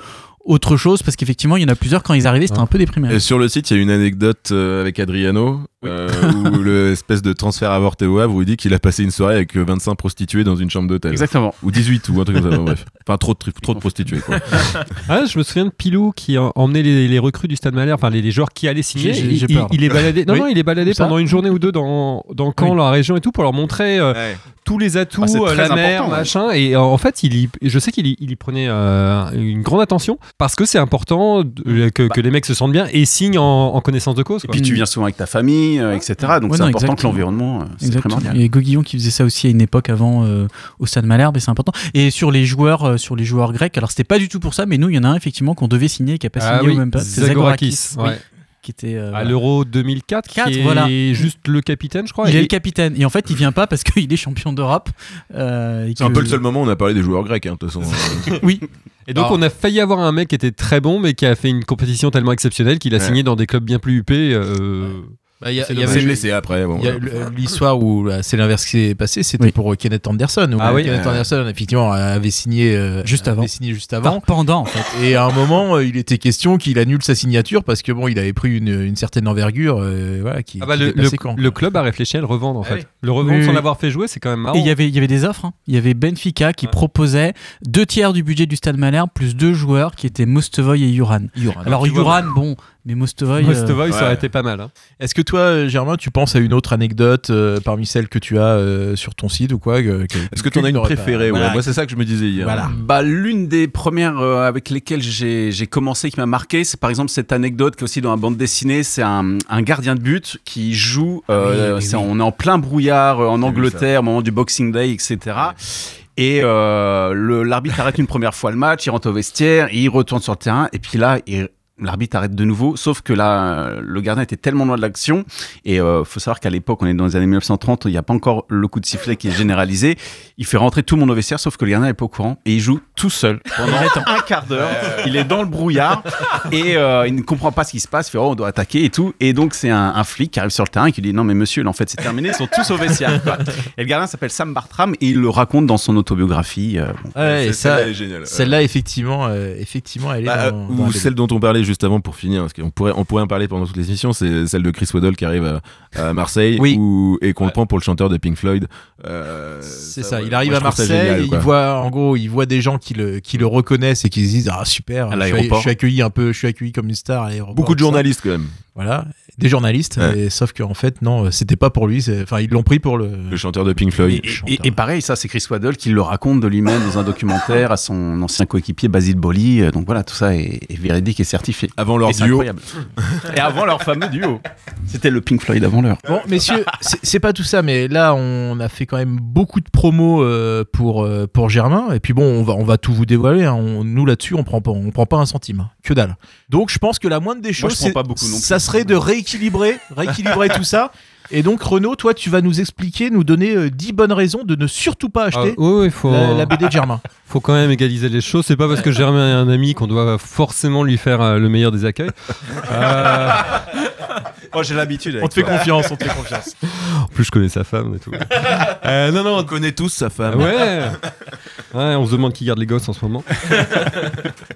autre chose parce qu'effectivement, il y en a plusieurs quand ils arrivaient, c'était un peu déprimé. Et sur le site, il y a une anecdote euh, avec Adriano, euh, où le espèce de transfert avorté au Havre, où il dit qu'il a passé une soirée avec euh, 25 prostituées dans une chambre d'hôtel. Exactement. Ou 18, ou un truc comme ça, bon, bref. Enfin, trop de, tri- trop de prostituées, quoi. Ah, je me souviens de Pilou qui a emmené les, les recrues du Stade Malherbe, enfin les, les joueurs qui allaient signer. J'ai- Il, j'ai il- peur. il est baladé. Non, Oui. non, il est baladé ça pendant une journée ou deux dans dans Caen, Oui. la région et tout, pour leur montrer euh, tous les atouts, Ah, euh, la mer, ouais. machin. Et euh, en fait, il y, je sais qu'il y, il y prenait euh, une grande attention parce que c'est important de- que, que les mecs se sentent bien et signent en, en connaissance de cause. Et puis tu viens souvent avec ta famille, euh, etc. Donc Ouais, c'est important que l'environnement, euh, c'est Exactement. primordial. Il y a Goguillon qui faisait ça aussi à une époque avant euh, au Stade Malherbe et c'est important. Et sur les joueurs, euh, sur les joueurs grecs, alors c'était pas du tout pour ça, mais nous il y en a un effectivement qu'on devait signer et qui a pas Ah signé oui, ou même pas. C'est Zagorakis, oui, ouais. qui était euh, à l'Euro 2004, Quatre, qui est voilà. juste le capitaine, je crois. Il Et- est le capitaine et en fait il vient pas parce qu'il est champion d'Europe. euh, C'est un peu le seul moment où on a parlé des joueurs grecs, hein, de toute façon. Oui. Et donc on a failli avoir un mec qui était très bon, mais qui a fait une compétition tellement exceptionnelle qu'il a Ouais. signé dans des clubs bien plus huppés. euh, Bah, il avait s'est blessé après, bon. l'histoire où là, c'est l'inverse qui s'est passé, c'était Oui. pour euh, Kenneth Anderson. où Ah oui. Kenneth. Anderson, effectivement, avait signé euh, Juste avant. avait signé juste Enfin, avant. pendant en fait. Et à un moment, euh, il était question qu'il annule sa signature parce que bon, il avait pris une, une certaine envergure, euh, voilà, qui, Ah bah, qui le, dépassait le- quand, le quoi. club a réfléchi à le revendre en Ah fait. oui. Le revendre Oui, sans l'avoir fait jouer, c'est quand même marrant. Et il y avait il y avait des offres. hein. Il y avait Benfica qui Ouais. proposait deux tiers du budget du Stade Malherbe plus deux joueurs qui étaient Mostovoy et Yuran. Alors vois, bon, mais Mostovoy. euh, Mostovoy, ça ouais. aurait été pas mal. hein. Est-ce que toi, euh, Germain, tu penses à une autre anecdote euh, parmi celles que tu as euh, sur ton site ou quoi que- que- Est-ce que tu en as une préférée ouais. Voilà. Moi, c'est ça que je me disais hier. Voilà. Bah, l'une des premières euh, avec lesquelles j'ai commencé, qui m'a marqué, c'est par exemple cette anecdote qui est aussi dans la bande dessinée. C'est un, un gardien de but qui joue. euh, Oui, oui, c'est- oui. On est en plein brouillard euh, en Angleterre au moment du Boxing Day, etc. Et euh, l'arbitre arrête une première fois le match, il rentre au vestiaire, il retourne sur le terrain, et puis là, il- l'arbitre arrête de nouveau, sauf que là, le gardien était tellement loin de l'action, et euh, faut savoir qu'à l'époque, on est dans les années 1930, il n'y a pas encore le coup de sifflet qui est généralisé. Il fait rentrer tout le monde au vestiaire, sauf que le gardien n'est pas au courant, et il joue tout seul pendant un quart d'heure. Il est dans le brouillard, et euh, il ne comprend pas ce qui se passe, il fait, oh, on doit attaquer et tout. Et donc, c'est un, un flic qui arrive sur le terrain et qui dit, non, mais monsieur, là, en fait, c'est terminé, ils sont tous au vestiaire. quoi. Et le gardien s'appelle Sam Bartram, et il le raconte dans son autobiographie. euh, bon. Ouais, C'est- et ça, celle-là est géniale. celle-là, effectivement, euh, effectivement, elle est Bah, dans, ou dans celle dont on parlait juste avant pour finir, parce qu'on pourrait, on pourrait en parler pendant toutes les émissions, c'est celle de Chris Waddle qui arrive à, à Marseille Oui. où- et qu'on Ouais. le prend pour le chanteur de Pink Floyd. Euh, C'est ça, ouais, il arrive moi, à Marseille, génial, il voit, en gros, il voit des gens qui le, qui le reconnaissent et qui se disent, ah super, À je suis, l'aéroport. je suis accueilli un peu, je suis accueilli comme une star à l'aéroport. Beaucoup de ça. journalistes quand même. Voilà, des journalistes, Ouais. et sauf qu'en fait, non, c'était pas pour lui, enfin, ils l'ont pris pour le. Le chanteur de Pink Floyd. et- et- et pareil, ça, c'est Chris Waddle qui le raconte de lui-même dans un documentaire à son ancien coéquipier Basile Boli. Euh, Donc voilà, tout ça est, est véridique et certifié. Avant leur duo. incroyable. et avant leur fameux duo. C'était le Pink Floyd avant l'heure. Bon, messieurs, c'est c'est pas tout ça, mais là, on a fait quand même beaucoup de promos euh, pour, euh, pour Germain. Et puis bon, on va, on va tout vous dévoiler. hein. On- nous, là-dessus, on prend pas, on prend pas un centime. Que dalle. Donc, je pense que la moindre des choses, pas beaucoup non plus. ça serait de rééquilibrer, rééquilibrer tout ça. Et donc Renaud, toi tu vas nous expliquer, nous donner euh, 10 bonnes raisons de ne surtout pas Ah, acheter oui, faut, la, la BD de Germain. faut quand même égaliser les choses. C'est pas parce que Germain est un ami qu'on doit forcément lui faire euh, le meilleur des accueils. Euh, Oh, j'ai l'habitude. On te fait confiance, on te fait confiance. en plus, je connais sa femme et tout. Euh, non, non, On connaît tous sa femme. Ouais. ouais, on se demande qui garde les gosses en ce moment.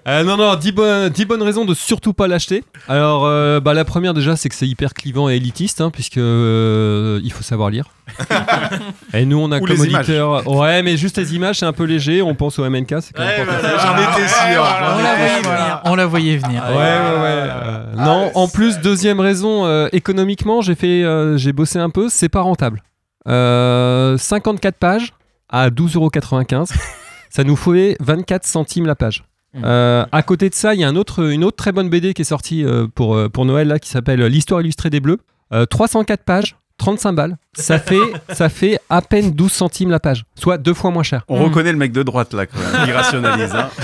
Euh, non, non, 10 bonnes, 10 bonnes raisons de surtout pas l'acheter. Alors, euh, bah, la première déjà, c'est que c'est hyper clivant et élitiste, hein, puisque euh, il faut savoir lire. et nous, on a Ou comme les images. auditeur. Ouais, mais juste les images, c'est un peu léger. On pense au MNK, c'est quand même. J'en étais sûr. On la voyait venir. On la voyait venir. Ouais, ouais, ouais. Euh, non, en plus, deuxième raison, euh, économiquement, j'ai fait, euh, j'ai bossé un peu, c'est pas rentable. Euh, 54 pages à 12,95€. ça nous fait 24 centimes la page. Euh, à côté de ça, il y a un autre, une autre très bonne BD qui est sortie euh, pour, euh, pour Noël là, qui s'appelle L'histoire illustrée des Bleus. Euh, 304 pages, 35 balles. Ça fait, ça fait à peine 12 centimes la page, soit deux fois moins cher. On reconnaît le mec de droite là, quand même. Il rationalise. Hein.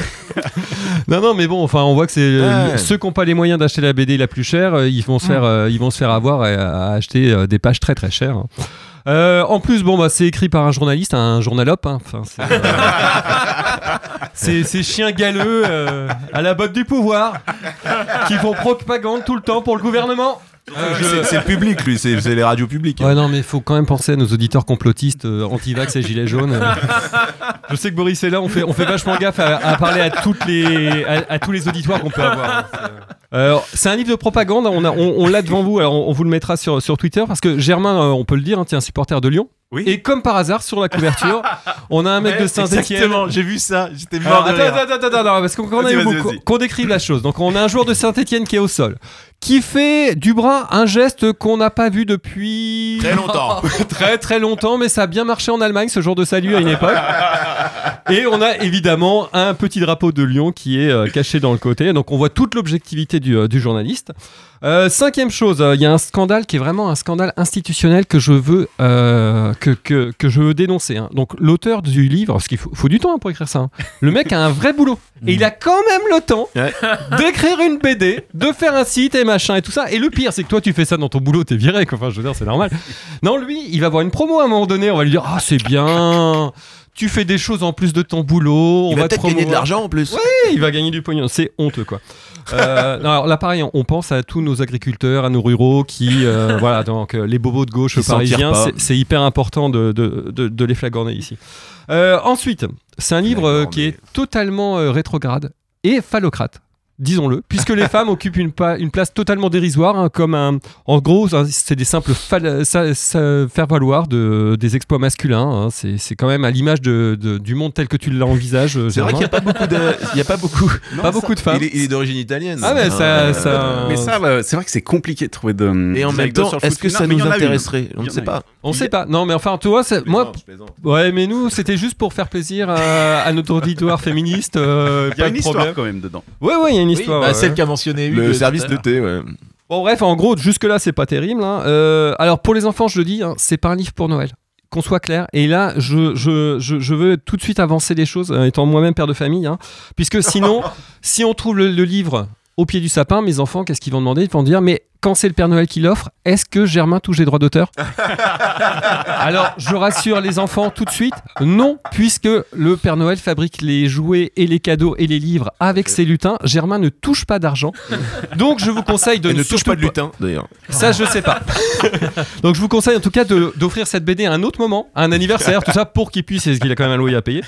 Non, non, mais bon, enfin, on voit que c'est euh, Ouais. ceux qui n'ont pas les moyens d'acheter la BD la plus chère, euh, ils vont se faire, euh, ils vont se faire avoir à, à acheter euh, des pages très très chères. hein. Euh, en plus, bon, bah, c'est écrit par un journaliste, un journalope. hein. Enfin, c'est, euh, chiens galeux euh, à la botte du pouvoir qui font propagande tout le temps pour le gouvernement. Euh, je- C'est public, lui, c'est c'est les radios publiques. Ouais, non, mais il faut quand même penser à nos auditeurs complotistes, euh, anti-vax et gilets jaunes. euh. Je sais que Boris est là, on fait, on fait vachement gaffe à, à parler à, toutes les, à, à tous les auditoires qu'on peut avoir. hein. C'est, euh, Alors, c'est un livre de propagande, on, a- on, on l'a devant vous, alors on, on vous le mettra sur, sur Twitter, parce que Germain, euh, on peut le dire, hein, t'es un supporter de Lyon. Oui. Et comme par hasard, sur la couverture, on a un mec de Saint-Etienne. Exactement, j'ai vu ça, j'étais Alors, mort de attends, attends, attends, attends, attends, parce qu'on vas-y. qu'on décrive la chose. Donc on a un joueur de Saint-Etienne qui est au sol, qui fait du bras un geste qu'on n'a pas vu depuis Très longtemps. très très longtemps, mais ça a bien marché en Allemagne ce genre de salut à une époque. Et on a évidemment un petit drapeau de Lyon qui est euh, caché dans le côté, donc on voit toute l'objectivité du, euh, du journaliste. Euh, cinquième chose, euh, il y a un scandale qui est vraiment un scandale institutionnel que je veux que, que, que je veux dénoncer. hein. Donc l'auteur du livre, parce qu'il faut, faut du temps hein, pour écrire ça. hein. Le mec a un vrai boulot et il a quand même le temps Ouais. d'écrire une BD, de faire un site et machin et tout ça. Et le pire, c'est que toi tu fais ça dans ton boulot, t'es viré. Quoi. Enfin, je veux dire, c'est normal. Non, lui, il va voir une promo à un moment donné. On va lui dire ah c'est bien. Tu fais des choses en plus de ton boulot. On Il va peut-être gagner de l'argent en plus. Ouais, il va gagner du pognon. C'est honteux, quoi. Euh, non, alors là, pareil, on pense à tous nos agriculteurs, à nos ruraux qui, euh, voilà, donc euh, les bobos de gauche parisiens, c'est- hyper important de, de, de, de les flagorner ici. Euh, ensuite, c'est un livre qui est totalement rétrograde et phallocrate. Disons-le, puisque les femmes occupent une, pa- une place totalement dérisoire, hein, comme un. En gros, c'est des simples faire-valoir de, des exploits masculins. hein. C'est c'est quand même à l'image de, de- du monde tel que tu l'envisages. euh, C'est vrai qu'il n'y a pas beaucoup de, il y a pas beaucoup, pas beaucoup de femmes. Il est, il est d'origine italienne. Ah, mais ça- Euh, ça- Mais ça, là, c'est vrai que c'est compliqué de trouver de. Et en même temps, est-ce que ça nous intéresserait? On ne sait pas. On sait pas. Non, mais enfin, toi, moi, ouais, mais nous, c'était juste pour faire plaisir à, à notre auditoire féministe. euh, Il y a pas une histoire problème. quand même dedans. Ouais, ouais, il y a une Oui, histoire. bah, ouais, celle ouais. qu'a mentionné Hugues Le service de thé, ouais. Bon, bref, en gros, jusque-là, c'est pas terrible. hein. Euh, alors, pour les enfants, je le dis, hein, c'est pas un livre pour Noël. Qu'on soit clair. Et là, je, je, je, je veux tout de suite avancer les choses, euh, étant moi-même père de famille. hein. puisque sinon, si on trouve le, le livre au pied du sapin, mes enfants, qu'est-ce qu'ils vont demander? Ils vont dire Mais quand c'est le Père Noël qui l'offre, est-ce que Germain touche les droits d'auteur Alors, je rassure les enfants tout de suite, non, puisque le Père Noël fabrique les jouets et les cadeaux et les livres avec ses lutins. Germain ne touche pas d'argent. Donc, je vous conseille de Et ne touche pas de lutin, d'ailleurs. ça, je sais pas. Donc, je vous conseille en tout cas d'offrir cette BD à un autre moment, à un anniversaire, tout ça, pour qu'il puisse, parce qu'il a quand même un loyer à payer.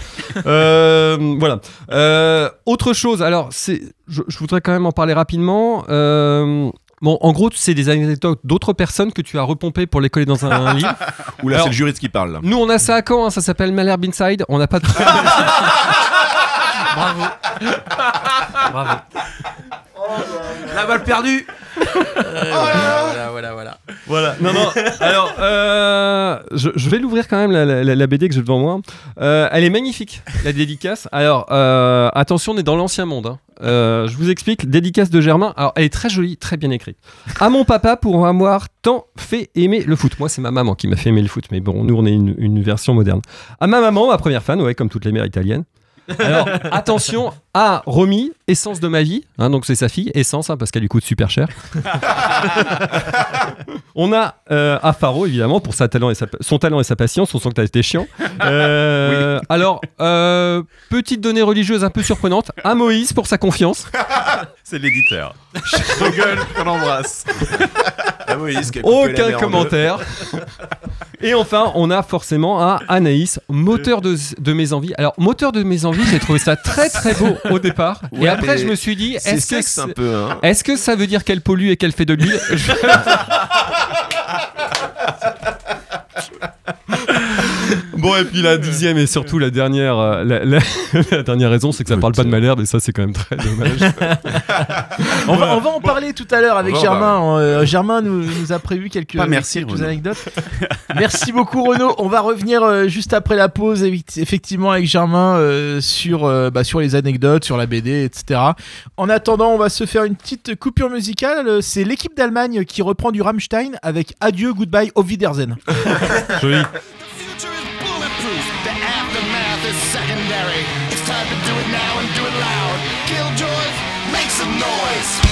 Euh, voilà. Euh, autre chose, alors, c'est, je, je voudrais quand même en parler rapidement. Euh, Bon, en gros, c'est des anecdotes d'autres personnes que tu as repompées pour les coller dans un, un livre. Ou là, c'est le juriste qui parle. Là. Nous, on a ça à Caen, hein, ça s'appelle Malherbe Inside. On n'a pas de. Bravo. Bravo. La balle perdue. voilà, voilà, voilà. Voilà. Non, non. Alors, euh, je, je vais l'ouvrir quand même, la, la- la BD que j'ai devant moi. Euh, elle est magnifique, la dédicace. Alors, euh, attention, on est dans l'ancien monde. hein. Euh, je vous explique, dédicace de Germain. Alors, elle est très jolie, très bien écrite. À mon papa pour avoir tant fait aimer le foot. Moi, c'est ma maman qui m'a fait aimer le foot, mais bon, nous, on est une, une version moderne. À ma maman, ma première fan, ouais, comme toutes les mères italiennes. Alors, attention à Romy, essence de ma vie. hein, donc, c'est sa fille, essence, hein, parce qu'elle lui coûte super cher. On a euh, à Faro, évidemment, pour sa talent et sa- son talent et sa patience. On sent que t'as été chiant. Euh, Alors, euh, petite donnée religieuse un peu surprenante. À Moïse pour sa confiance. C'est l'éditeur. Google, qu'on embrasse. Qui a coupé la Aucun mer commentaire. Et enfin, on a forcément un Anaïs, moteur de, de mes envies. Alors, moteur de mes envies, j'ai trouvé ça très très beau au départ. et après, je me suis dit, est-ce que, un peu, hein. est-ce que ça veut dire qu'elle pollue et qu'elle fait de l'huile? Je- Bon, et puis la dixième et surtout la dernière, euh, la, la- la dernière raison, c'est que ça parle pas de Malherbe et ça, c'est quand même très dommage. On va, on va en parler tout à l'heure avec Germain. Euh, Germain nous, nous a prévu quelques, Pas merci, quelques Renaud. anecdotes. merci beaucoup Renaud. On va revenir euh, juste après la pause, effectivement avec Germain euh, sur, euh, bah, sur les anecdotes, sur la BD, etc. En attendant, on va se faire une petite coupure musicale. C'est l'équipe d'Allemagne qui reprend du Rammstein avec Adieu, Goodbye, Auf Wiedersehen. Joli. Do it now and do it loud. Killjoys, make some noise.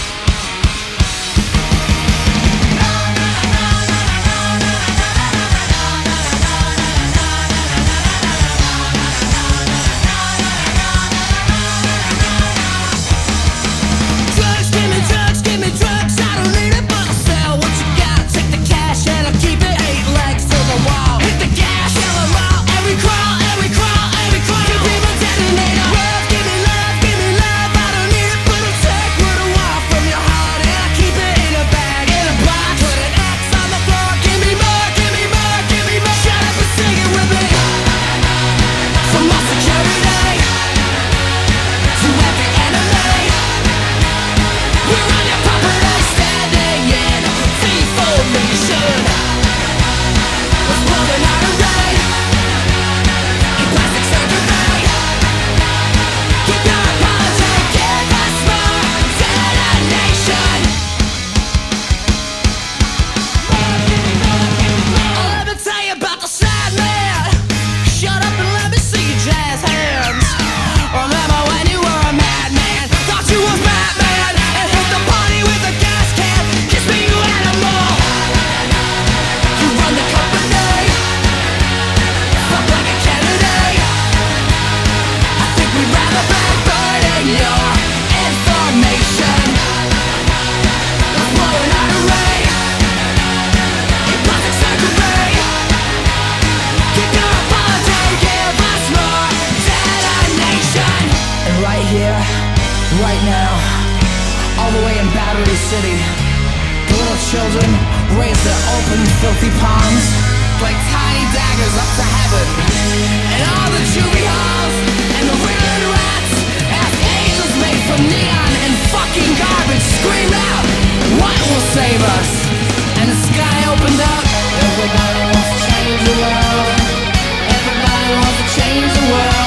City, little children raise their open, filthy palms like tiny daggers up to heaven. And all the juvie halls and the red rats ask angels made from neon and fucking garbage scream out, what will save us? And the sky opened up. Everybody wants to change the world. Everybody wants to change the world,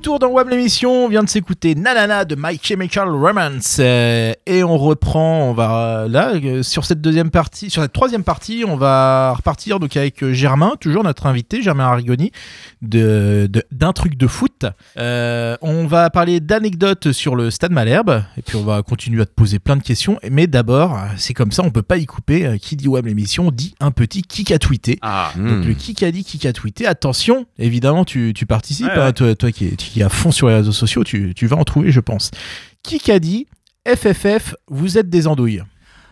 retour dans WAM l'émission, on vient de s'écouter Nanana de My Chemical Romance euh, et on reprend, on va là euh, sur cette deuxième partie, sur cette troisième partie, on va repartir donc avec euh, Germain, toujours notre invité, Germain Arrigoni, de de- d'un truc de foot. Euh, on va parler d'anecdotes sur le Stade Malherbe et puis on va continuer à te poser plein de questions. Mais d'abord, euh, c'est comme ça, on peut pas y couper. euh, Qui dit WAM l'émission dit un petit kick à tweeter. Ah, Donc le qui a dit, qui a tweeté. Attention, évidemment, tu, tu participes, Ouais, hein, ouais. toi, toi qui, es, qui fond sur les réseaux sociaux, tu, tu vas en trouver, je pense. Qui a dit FFF, vous êtes des andouilles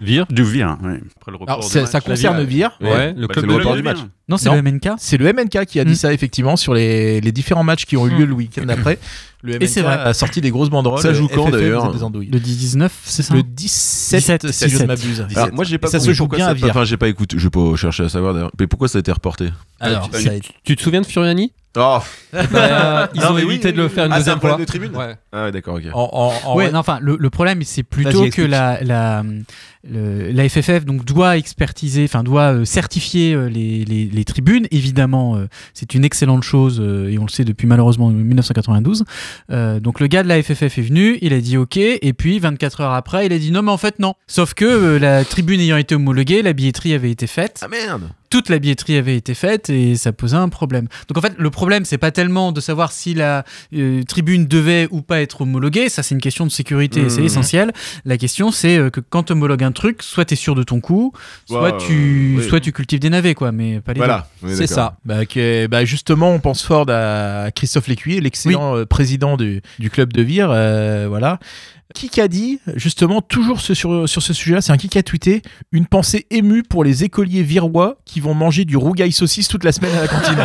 Vire. du vire. ouais. Après le report Alors du ça, match. ça concerne Vire. Ouais, le Bah, club c'est de le report du match. Non, c'est le MNK. C'est le MNK qui a dit Mm. ça, effectivement, sur les, les différents matchs qui ont eu lieu Mm. le week-end d'après. Le MNK c'est vrai. a sorti des grosses banderoles. Ça joue quand, FFF, vous d'ailleurs. Le 19, c'est ça Le 17, 17, si je ne 17. m'abuse. Alors, moi j'ai pas Ça se compris joue pourquoi bien ça à Vire. Enfin, j'ai pas écouté, je vais pas chercher à savoir d'ailleurs. Mais pourquoi ça a été reporté Alors, tu- ça a été- Tu te souviens de Furiani Oh Bah, Ils Non, ont mais oui, évité oui, de le faire une Ah, deuxième fois. de tribune Ouais. Ah ouais, d'accord, ok. en, en- en- Ouais, non, enfin, le, le problème, c'est plutôt que la, la, le- la FFF donc, doit expertiser, enfin, doit euh, certifier euh, les, les, les tribunes. Évidemment, euh, c'est une excellente chose euh, et on le sait depuis malheureusement 1992. Euh, donc, le gars de la FFF est venu, il a dit OK, et puis 24 heures après, il a dit non, mais en fait, non. Sauf que euh, la tribune ayant été homologuée, la billetterie avait été faite. Ah merde toute la billetterie avait été faite et ça posait un problème. Donc en fait, le problème, c'est pas tellement de savoir si la euh, tribune devait ou pas être homologuée, ça c'est une question de sécurité, c'est Mhm. essentiel. La question, c'est euh, que quand tu homologues un truc, soit tu es sûr de ton coup, soit, Ouais, tu, euh, oui. soit tu cultives des navets, quoi, mais pas les. Voilà, C'est ça. Bah, que- bah, justement, on pense fort à Christophe Lécuyer, l'excellent président du, du club de Vire. euh, voilà. Qui a dit, justement, toujours ce- sur, sur ce sujet-là, c'est un qui a tweeté une pensée émue pour les écoliers virois qui vont manger du rougail saucisse toute la semaine à la cantine.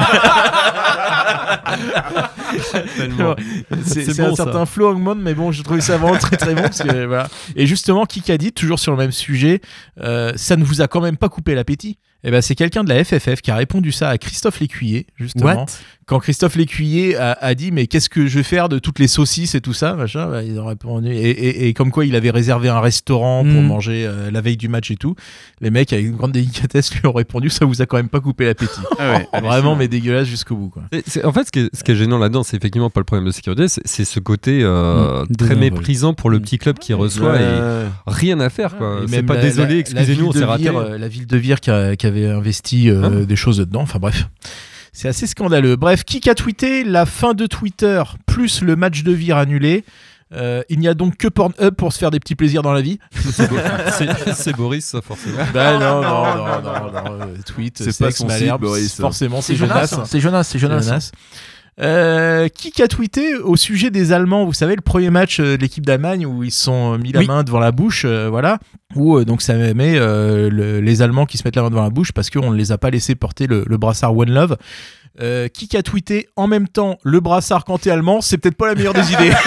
c'est bon, un ça. certain Flo Hangman, mais bon, je trouvais ça vraiment très très bon. Parce que, voilà. Et justement, qui a dit, toujours sur le même sujet, euh, ça ne vous a quand même pas coupé l'appétit Eh ben, c'est quelqu'un de la FFF qui a répondu ça à Christophe Lécuyer, justement. What? Quand Christophe Lécuyer a, a dit mais qu'est-ce que je vais faire de toutes les saucisses et tout ça, machin, bah, ils ont répondu et, et- et comme quoi il avait réservé un restaurant pour Mm. manger euh, la veille du match et tout. Les mecs avec une grande délicatesse lui ont répondu ça vous a quand même pas coupé l'appétit. Ah ouais, Vraiment mais dégueulasse jusqu'au bout quoi. En fait, ce qui est, ce qui est gênant là-dedans, c'est effectivement pas le problème de sécurité, c'est- ce côté euh, Mm, très méprisant pour le petit club qui reçoit et rien à faire. quoi. C'est pas la- désolé, excusez-nous, on s'est raté. Euh, la ville de Vire qui, a- qui avait investi euh, Hein des choses dedans. Enfin bref. C'est assez scandaleux. Bref, qui a tweeté la fin de Twitter plus le match de Vire annulé Euh, Il n'y a donc que Pornhub pour se faire des petits plaisirs dans la vie. C'est Bo- c'est- C'est Boris, ça, forcément. Bah non, non, non, non, non, euh, tweet, C'est pas son Malherbe, site, Boris. Forcément, c'est C'est Jonas. Jonas. C'est Jonas. C'est Jonas. Jonas. Euh, qui a tweeté au sujet des Allemands Vous savez, le premier match euh, de l'équipe d'Allemagne où ils se sont mis la Oui. main devant la bouche, euh, voilà. Où euh, donc ça met euh, le- les Allemands qui se mettent la main devant la bouche parce qu'on ne les a pas laissé porter le, le brassard One Love. Euh, qui a tweeté en même temps le brassard quand t'es allemand C'est peut-être pas la meilleure des idées.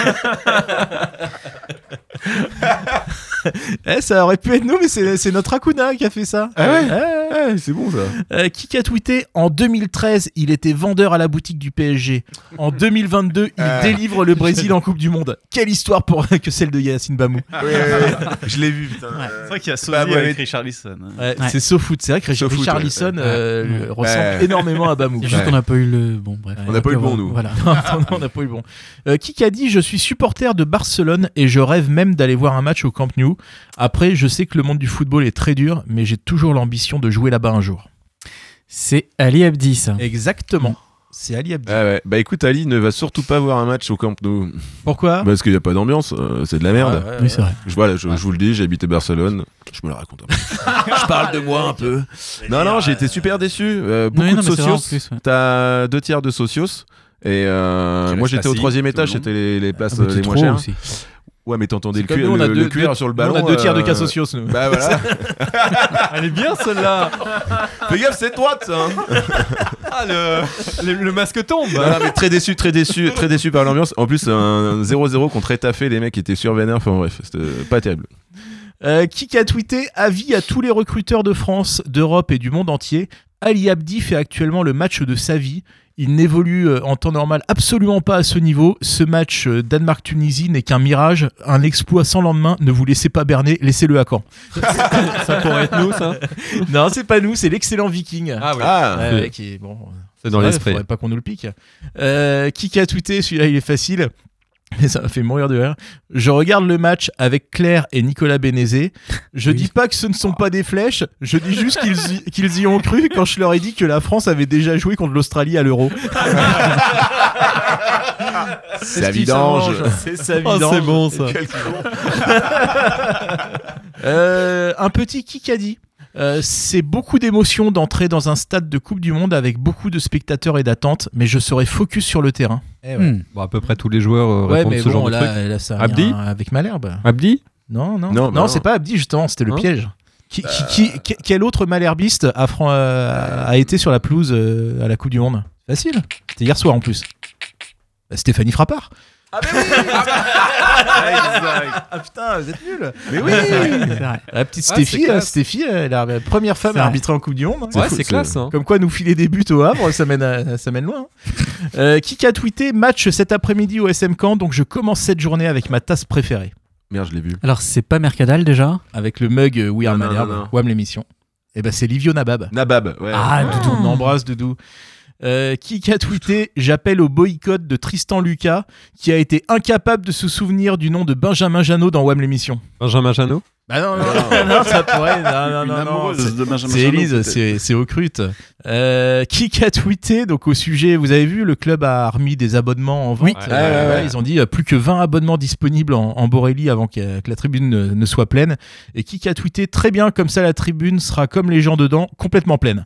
Eh, ça aurait pu être nous, mais c'est notre Akuna qui a fait ça. Ah ouais Ouais, Ouais, c'est bon ça. euh, qui a tweeté en 2013, il était vendeur à la boutique du PSG. En 2022, il Ah. délivre le Brésil en Coupe du Monde. Quelle histoire pour que celle de Yacine Bamou. Je l'ai vu, putain. C'est vrai qu'il y a Sophie Bah, ouais, avec Richarlison. Ouais, Ouais. C'est SoFoot. C'est vrai que SoFoot, Richard ouais. Lisson Ouais. euh, Ouais. ressemble Ouais. énormément à Bamou. C'est juste Ouais. N'a pas eu le. Bon, bref. On n'a pas eu le bon, nous. Voilà. Non, non, on n'a pas eu le bon. Euh, qui a dit Je suis supporter de Barcelone et je rêve même d'aller voir un match au Camp Nou. Après, je sais que le monde du football est très dur, mais j'ai toujours l'ambition de jouer là-bas un jour. C'est Ali Abdi, ça. Exactement. C'est Ali Abdi. Ah ouais. Bah écoute, Ali ne va surtout pas voir un match au Camp Nou. Pourquoi? Parce qu'il n'y a pas d'ambiance, euh, c'est de la merde. Ah, ouais, Oui, c'est vrai. Je, voilà, je, je vous le dis, j'ai habité Barcelone. Je me la raconte un peu. je parle de moi un peu. Non, non, j'ai été super déçu. Euh, beaucoup non, de socios. T'as deux tiers de socios. Et euh, moi j'étais au troisième étage, c'était les, les places Ah, les moins chères. aussi. Ouais, mais t'entendais le, cuir, nous, le, deux- le cuir deux- sur le ballon. on a deux tiers de euh, cas sociaux, nous. Bah voilà. Elle est bien celle-là Fais gaffe, c'est droite ça. hein. Ah, le, le, le masque tombe Non, non, mais très déçu, très déçu, très déçu par l'ambiance. En plus, un 0-0 contre étaffé, les mecs étaient survénères. Enfin bref, c'était pas terrible. Euh, qui a tweeté Avis à tous les recruteurs de France, d'Europe et du monde entier. Ali Abdi fait actuellement le match de sa vie. Il n'évolue euh, en temps normal absolument pas à ce niveau. Ce match euh, Danemark-Tunisie n'est qu'un mirage, un exploit sans lendemain. Ne vous laissez pas berner, laissez-le à Caen. Ça pourrait être nous, ça non, c'est pas nous, c'est l'excellent Viking. Ah ouais. Ah, Ouais, ouais, qui est bon. C'est dans l'esprit. Faudrait pas qu'on nous le pique. Euh, qui a tweeté Celui-là, il est facile. Mais ça m'a fait mourir de rire. Je regarde le match avec Claire et Nicolas Bénézé. Je dis pas que ce ne sont pas des flèches. Je dis juste qu'ils y, qu'ils y ont cru quand je leur ai dit que la France avait déjà joué contre l'Australie à l'Euro. C'est la vidange. C'est sa Oh, c'est bon ça. Euh, un petit Kikadi. Euh, c'est beaucoup d'émotions d'entrer dans un stade de Coupe du Monde avec beaucoup de spectateurs et d'attentes, mais je serai focus sur le terrain. Hmm. Bon, à peu près tous les joueurs euh, Ouais, répondent mais ce genre de truc. là, ça Abdi avec Malherbe. Abdi Non, non. Non, Non, bah non. c'est pas Abdi, justement, c'était le Hein piège. Qui, qui- qui- qui- quel autre malherbiste a, fran- euh, a été sur la pelouse euh, à la Coupe du Monde? Facile. C'était hier soir en plus. Bah, Stéphanie Frappard. Ah, mais oui Ah putain, vous êtes nuls Mais oui La petite Ah, Stéphie, c'est euh, classe. Stéphie, elle est la première femme C'est à vrai. arbitrer en Coupe du Monde. hein. Ouais, fou, c'est classe. Hein. Comme quoi, nous filer des buts au Havre, ça mène, à- ça mène loin. hein. Euh, qui a tweeté match cet après-midi au SM Camp, donc je commence cette journée avec ma tasse préférée. Merde, je l'ai vu. Alors, c'est pas Mercadal déjà Avec le mug euh, We Are Non, non, Malherbe, non, non. WAM l'émission. Et ben c'est Livio Nabab. Nabab, ouais. Ah, Doudou, on embrasse Doudou. Euh, qui a tweeté J'appelle au boycott de Tristan Lucas, qui a été incapable de se souvenir du nom de Benjamin Janot dans WAM l'émission. Benjamin Janot Bah non, non, non, non, ça pourrait. Non, non, Une non, non, amoureuse c'est- de Benjamin C'est peut-être. c'est c'est Ocrute. Euh, qui a tweeté donc au sujet, vous avez vu, le club a remis des abonnements en vente. Oui. Euh, Ouais, ouais, ouais. Ils ont dit euh, plus que 20 abonnements disponibles en, en Borély avant que, que la tribune ne, ne soit pleine. Et qui a tweeté très bien, comme ça la tribune sera comme les gens dedans, complètement pleine.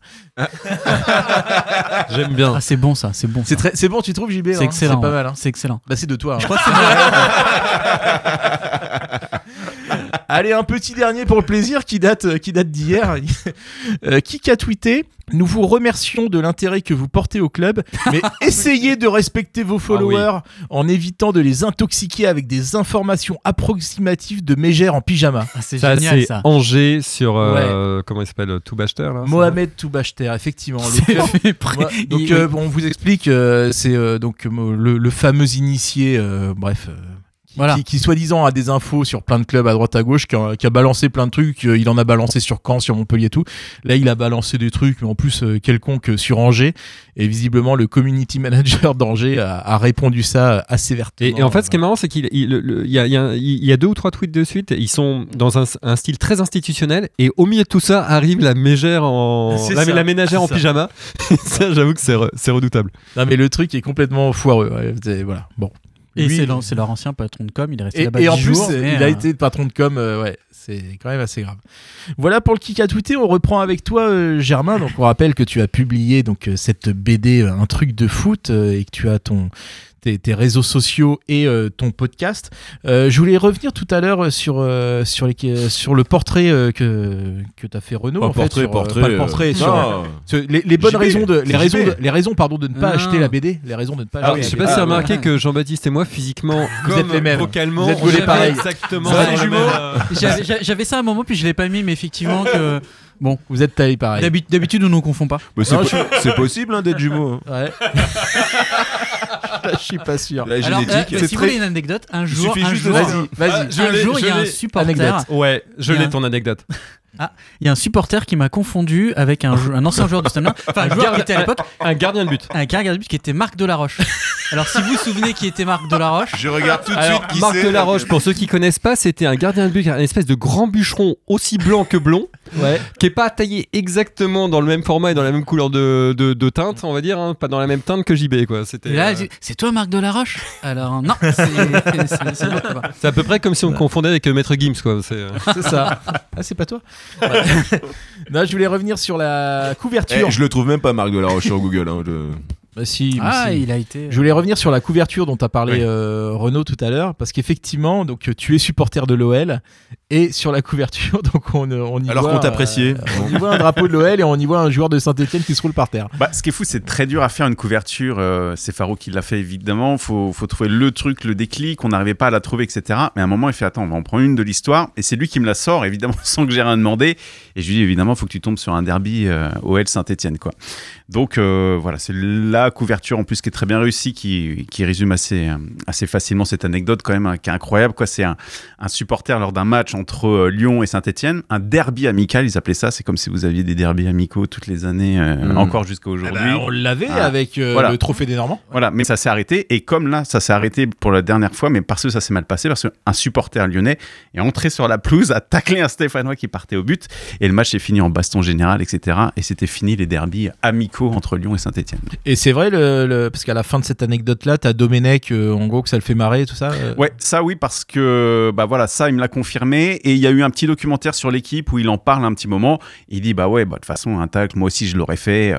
J'aime bien. Ah, c'est bon ça, c'est bon. C'est ça. très, c'est bon, tu trouves JB C'est hein excellent. C'est pas mal. hein C'est excellent. bah c'est de toi. hein. Je crois que c'est. Allez, un petit dernier pour le plaisir qui date, qui date d'hier. Euh, qui a tweeté Nous vous remercions de l'intérêt que vous portez au club, mais essayez de respecter vos followers en évitant de les intoxiquer avec des informations approximatives de mégères en pyjama. Ah, c'est Ça, génial c'est ça. Angers sur. euh, Comment il s'appelle Toubachter là Mohamed Toubachter, effectivement. Le donc Il- euh, bon, on vous explique, euh, c'est euh, donc euh, le, le fameux initié, euh, bref, euh, Voilà. qui, qui, soi-disant a des infos sur plein de clubs à droite à gauche, qui a, qui a balancé plein de trucs. euh, il en a balancé sur Caen, sur Montpellier, et tout. Là, il a balancé des trucs, mais en plus euh, quelconque sur Angers. Et visiblement, le community manager d'Angers a, a répondu ça assez vertement. Et, et en fait, ce qui est marrant, c'est qu'il il, y, a, il y a- il y a deux ou trois tweets de suite. Ils sont dans un, un style très institutionnel. Et au milieu de tout ça arrive la mégère en C'est la, ça, la ménagère en ça. pyjama. ça, j'avoue que c'est re- c'est redoutable. Non, mais le truc est complètement foireux. voilà. Bon. Et c'est leur, ancien patron de com, il est resté Et, là-bas et en 10 plus, jours, il a euh, été patron de com, euh, ouais, c'est quand même assez grave. Voilà pour le kick à tweeter. On reprend avec toi, euh, Germain. Donc, on rappelle que tu as publié donc cette BD, un truc de foot, et que tu as ton tes, tes réseaux sociaux et euh, ton podcast. Euh, je voulais revenir tout à l'heure euh, sur euh, sur les sur le portrait euh, que que t'as fait Renaud. Pas en fait, portrait, sur, euh, portrait. pas le euh, portrait. sur, non. sur les, les bonnes raisons de les raisons de, les raisons pardon de ne pas Ah. acheter la BD. Les raisons de ne pas Alors, acheter je sais pas si tu as remarqué que Jean-Baptiste et moi, physiquement, Vous comme êtes les mêmes. vocalement, Vous êtes gaulés on est pareil. Exactement. J'avais j'a- j'avais ça à un moment, puis je l'ai pas mis, mais effectivement que. Bon, Vous êtes taillés pareil. d'habitude, d'habitude, on ne confond pas. Bah, c'est Non, po- c'est possible hein, d'être jumeaux. hein. Ouais. Je suis pas sûr. La Alors, génétique. euh, c'est si vous très- voulez une anecdote, un Il jour, suffit un juste de jour, Vas-y, vas-y. Ah, je un l'ai- jour, il y a un l'ai- supporter. Anecdote. Ouais, je Il y a l'ai un- ton anecdote. Il y a un supporter qui m'a confondu avec un, ancien joueur de Stade enfin un joueur qui était à l'époque Un gardien de but. un gardien de but qui était Marc Delaroche. Alors si vous vous souvenez qui était Marc Delaroche, Je regarde tout de Alors, suite qui Marc. Delaroche, pour ceux qui connaissent pas, c'était un gardien de but, un espèce de grand bûcheron aussi blanc que blond, Ouais. qui est pas taillé exactement dans le même format et dans la même couleur de, de, de teinte, on va dire, hein, pas dans la même teinte que JB, quoi. C'était. là, euh, c'est toi Marc Delaroche Alors non, c'est- à peu près comme si on confondait avec euh, Maître Gims, quoi. C'est. euh, C'est ça. Ah, c'est pas toi Non, je voulais revenir sur la couverture. Eh, je le trouve même pas Marc Delaroche sur Google. hein, Bah, si, Ah, si. il a été. Je voulais revenir sur la couverture dont a parlé Oui. euh, Renaud tout à l'heure, parce qu'effectivement, donc tu es supporter de l'OL et sur la couverture, donc on, on y Alors voit, qu'on t'appréciait. euh, on y voit un drapeau de l'OL et on y voit un joueur de Saint-Etienne qui se roule par terre. Bah, ce qui est fou, c'est très dur à faire une couverture. euh, c'est Faro qui l'a fait évidemment. Faut, faut trouver le truc, le déclic. On n'arrivait pas à la trouver, etc. Mais à un moment, il fait Attends, on va en prendre une de l'histoire. Et c'est lui qui me la sort, évidemment, sans que j'ai rien demandé. Et je lui dis Évidemment, faut que tu tombes sur un derby euh, OL Saint-Etienne, quoi. Donc euh, voilà, c'est la couverture en plus qui est très bien réussie, qui, qui résume assez, euh, assez facilement cette anecdote quand même, hein, qui est incroyable. Quoi. C'est un, un supporter lors d'un match entre euh, Lyon et Saint-Etienne, un derby amical, ils appelaient ça. C'est comme si vous aviez des derbys amicaux toutes les années, euh, Mm. encore jusqu'à Ah aujourd'hui. bah, on l'avait Ah. avec Voilà. le trophée des Normands. Voilà, mais ça s'est arrêté. Et comme là, ça s'est arrêté pour la dernière fois, mais parce que ça s'est mal passé, parce qu'un supporter lyonnais est entré sur la pelouse, a taclé un Stéphanois qui partait au but, et le match est fini en baston général, etc. Et c'était fini les derbies amicaux entre Lyon et Saint-Etienne. Et c'est vrai, le, le- parce qu'à la fin de cette anecdote-là, t'as Domenech, euh, en gros, que ça le fait marrer et tout ça. euh. Ouais, ça oui, parce que bah voilà, ça il me l'a confirmé. Et il y a eu un petit documentaire sur l'équipe où il en parle un petit moment. Il dit bah ouais, bah, de toute façon, un tacle, moi aussi je l'aurais fait.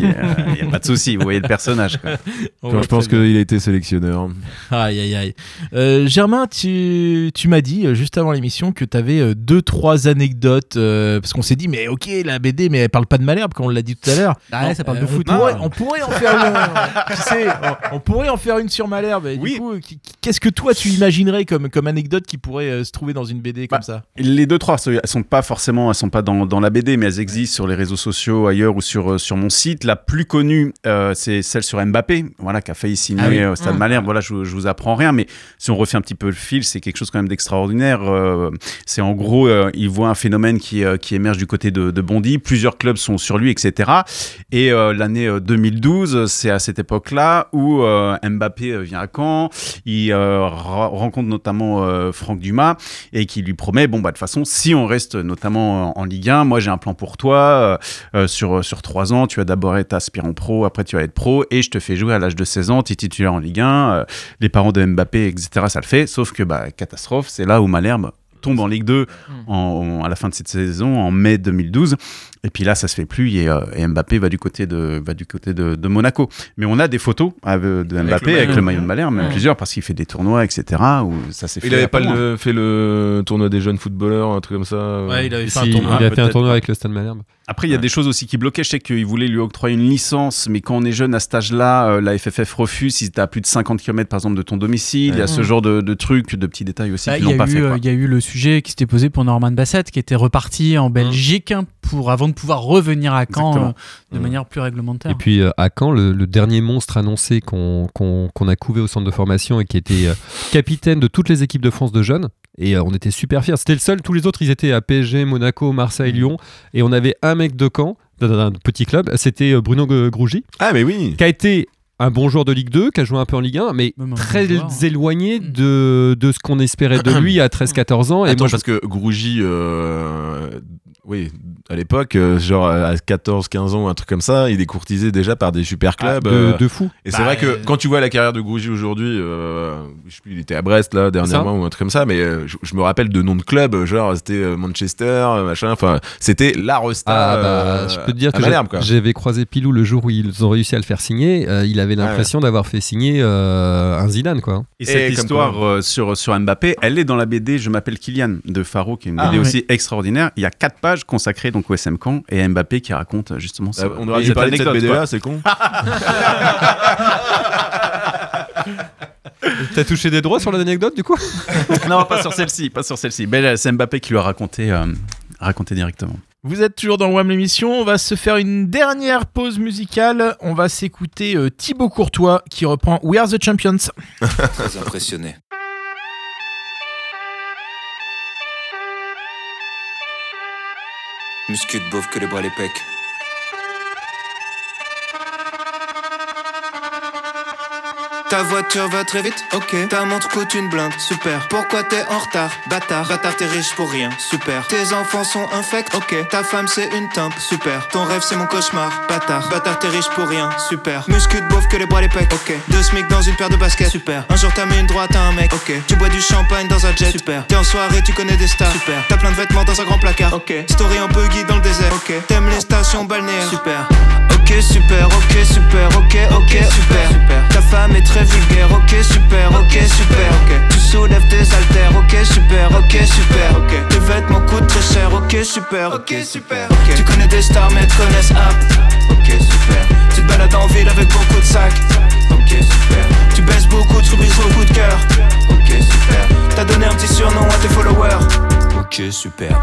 Il n'y a pas de souci, vous voyez le personnage. quoi. Quand je pense qu'il a été sélectionneur. Aïe, aïe, aïe. Euh, Germain, tu, tu m'as dit euh, juste avant l'émission que tu avais deux, trois anecdotes. euh, parce qu'on s'est dit, mais ok, la BD, mais elle parle pas de Malherbe, comme on l'a dit tout à l'heure. Ah ouais, ça parle de on. Pourrait, on pourrait en faire une. tu sais, on, on pourrait en faire une sur Malherbe. Et Oui. Du coup, qui- qui- qu'est-ce que toi tu imaginerais comme, comme anecdote qui pourrait euh, se trouver dans une BD comme Bah, ça? Les deux trois, elles sont pas forcément, elles sont pas dans, dans la BD, mais elles existent sur les réseaux sociaux ailleurs ou sur euh, sur mon site. La plus connue, euh, c'est celle sur Mbappé, voilà, qui a failli signer Ah oui. euh, au Stade Mmh. Malherbe. Voilà, je, je vous apprends rien, mais si on refait un petit peu le fil, c'est quelque chose quand même d'extraordinaire. Euh, c'est en gros, euh, il voit un phénomène qui euh, qui émerge du côté de, de Bondy. Plusieurs clubs sont sur lui, etc. Et euh, l'année euh, 2012, c'est à cette époque-là où euh, Mbappé euh, vient à Caen. Il euh, rencontre notamment euh, Franck Dumas et qui lui promet bon bah de toute façon si on reste notamment en, en Ligue 1 moi j'ai un plan pour toi euh, euh, sur sur trois ans. Tu vas d'abord être aspirant pro après tu vas être pro et je te fais jouer à l'âge de 16 ans tu es titulaire en Ligue 1 euh, les parents de Mbappé etc ça le fait. Sauf que bah catastrophe c'est là où Malherbe tombe en Ligue 2 en- en- à la fin de cette saison en mai 2012 et puis là ça se fait plus et, euh, et Mbappé va du côté de va du côté de, de Monaco mais on a des photos avec- de Mbappé le avec le maillot de Malherbe même Ouais. plusieurs parce qu'il fait des tournois etc où ça s'est fait Il avait pas le- fait le tournoi des jeunes footballeurs, un truc comme ça. euh. Ouais, il avait fait Si, un tournoi. il a fait un tournoi avec le Stade Malherbe. Après, il y a des choses aussi qui bloquaient. Je sais qu'ils voulaient lui octroyer une licence, mais quand on est jeune à cet âge-là, euh, la FFF refuse si tu à plus de 50 km par exemple de ton domicile. Il y a ce genre de, de trucs, de petits détails aussi Bah, qui Il y, l'ont pas a eu, fait. euh, il y a eu le sujet qui s'était posé pour Norman Bassett, qui était reparti en Belgique hein, pour, avant de pouvoir revenir à Caen euh, de Mm. manière plus réglementaire. Et puis euh, à Caen, le, le dernier monstre annoncé qu'on qu'on- qu'on a couvé au centre de formation et qui était euh, capitaine de toutes les équipes de France de jeunes. Et euh, on était super fiers. C'était le seul. Tous les autres, ils étaient à PSG, Monaco, Marseille, Lyon. Et on avait un mec de Caen, d'un- petit club. C'était euh, Bruno Grougy, Ah, mais oui. qui a été un bon joueur de Ligue 2, qui a joué un peu en Ligue 1, mais Même très bon joueur. éloigné de, de ce qu'on espérait de lui à 13-14 ans. Et Attends, moi, je- parce que Grougy, euh, oui, à l'époque, euh, genre à 14-15 ans, un truc comme ça, il est courtisé déjà par des super clubs. de, euh, de fou. Et c'est Bah, vrai que euh, quand tu vois la carrière de Grougy aujourd'hui, euh, je sais plus, il était à Brest là dernièrement ou un truc comme ça, mais euh, je, je me rappelle de noms de clubs, genre c'était euh, Manchester, euh, machin, enfin c'était la resta. Ah, bah, euh, je peux te dire que j'avais croisé Pilou le jour où ils ont réussi à le faire signer. euh, il avait l'impression d'avoir fait signer euh, un Zidane, quoi. Et cette Et histoire euh, sur, sur Mbappé, elle est dans la BD Je m'appelle Kylian de Faro, qui est une Ah, BD oui. aussi extraordinaire. Il y a quatre pages consacrées donc au SM Caen et à Mbappé qui raconte euh, justement ça. on aurait dû parler de cette BD là, c'est con. T'as touché des droits sur l'anecdote, du coup? Non, pas sur celle-ci, pas sur celle-ci. Mais c'est Mbappé qui lui a raconté, euh, raconté directement. Vous êtes toujours dans WAM l'émission. On va se faire une dernière pause musicale. On va s'écouter euh, Thibaut Courtois qui reprend We Are the Champions. Très impressionné. Muscu de beauf que les bras les pecs. Ta voiture va très vite, ok. Ta montre coûte une blinde, super. Pourquoi t'es en retard, bâtard? Bâtard, t'es riche pour rien, super. Tes enfants sont infects, ok. Ta femme c'est une timpe, super. Ton rêve c'est mon cauchemar, bâtard. Bâtard, t'es riche pour rien, super. Muscu de beauf que les bras les pecs, ok. Deux smic dans une paire de baskets, super. Un jour t'as mis une droite à un mec, ok. Tu bois du champagne dans un jet, super. T'es en soirée, tu connais des stars, super. T'as plein de vêtements dans un grand placard, ok. Story en buggy dans le désert, ok. T'aimes les stations balnéaires, super. Ok super, ok super, ok ok super, femme est très vulgaire, ok super, ok super, ok. Tu soulèves tes haltères, ok super, ok super, ok. Tes vêtements coûtent très cher, ok super, ok super, ok. Tu connais des stars mais te connaissent app, ok super. Tu te balades en ville avec beaucoup de sacs, ok super. Tu baisses beaucoup, tu brises beaucoup de cœur, ok super. T'as donné un petit surnom à tes followers, ok super.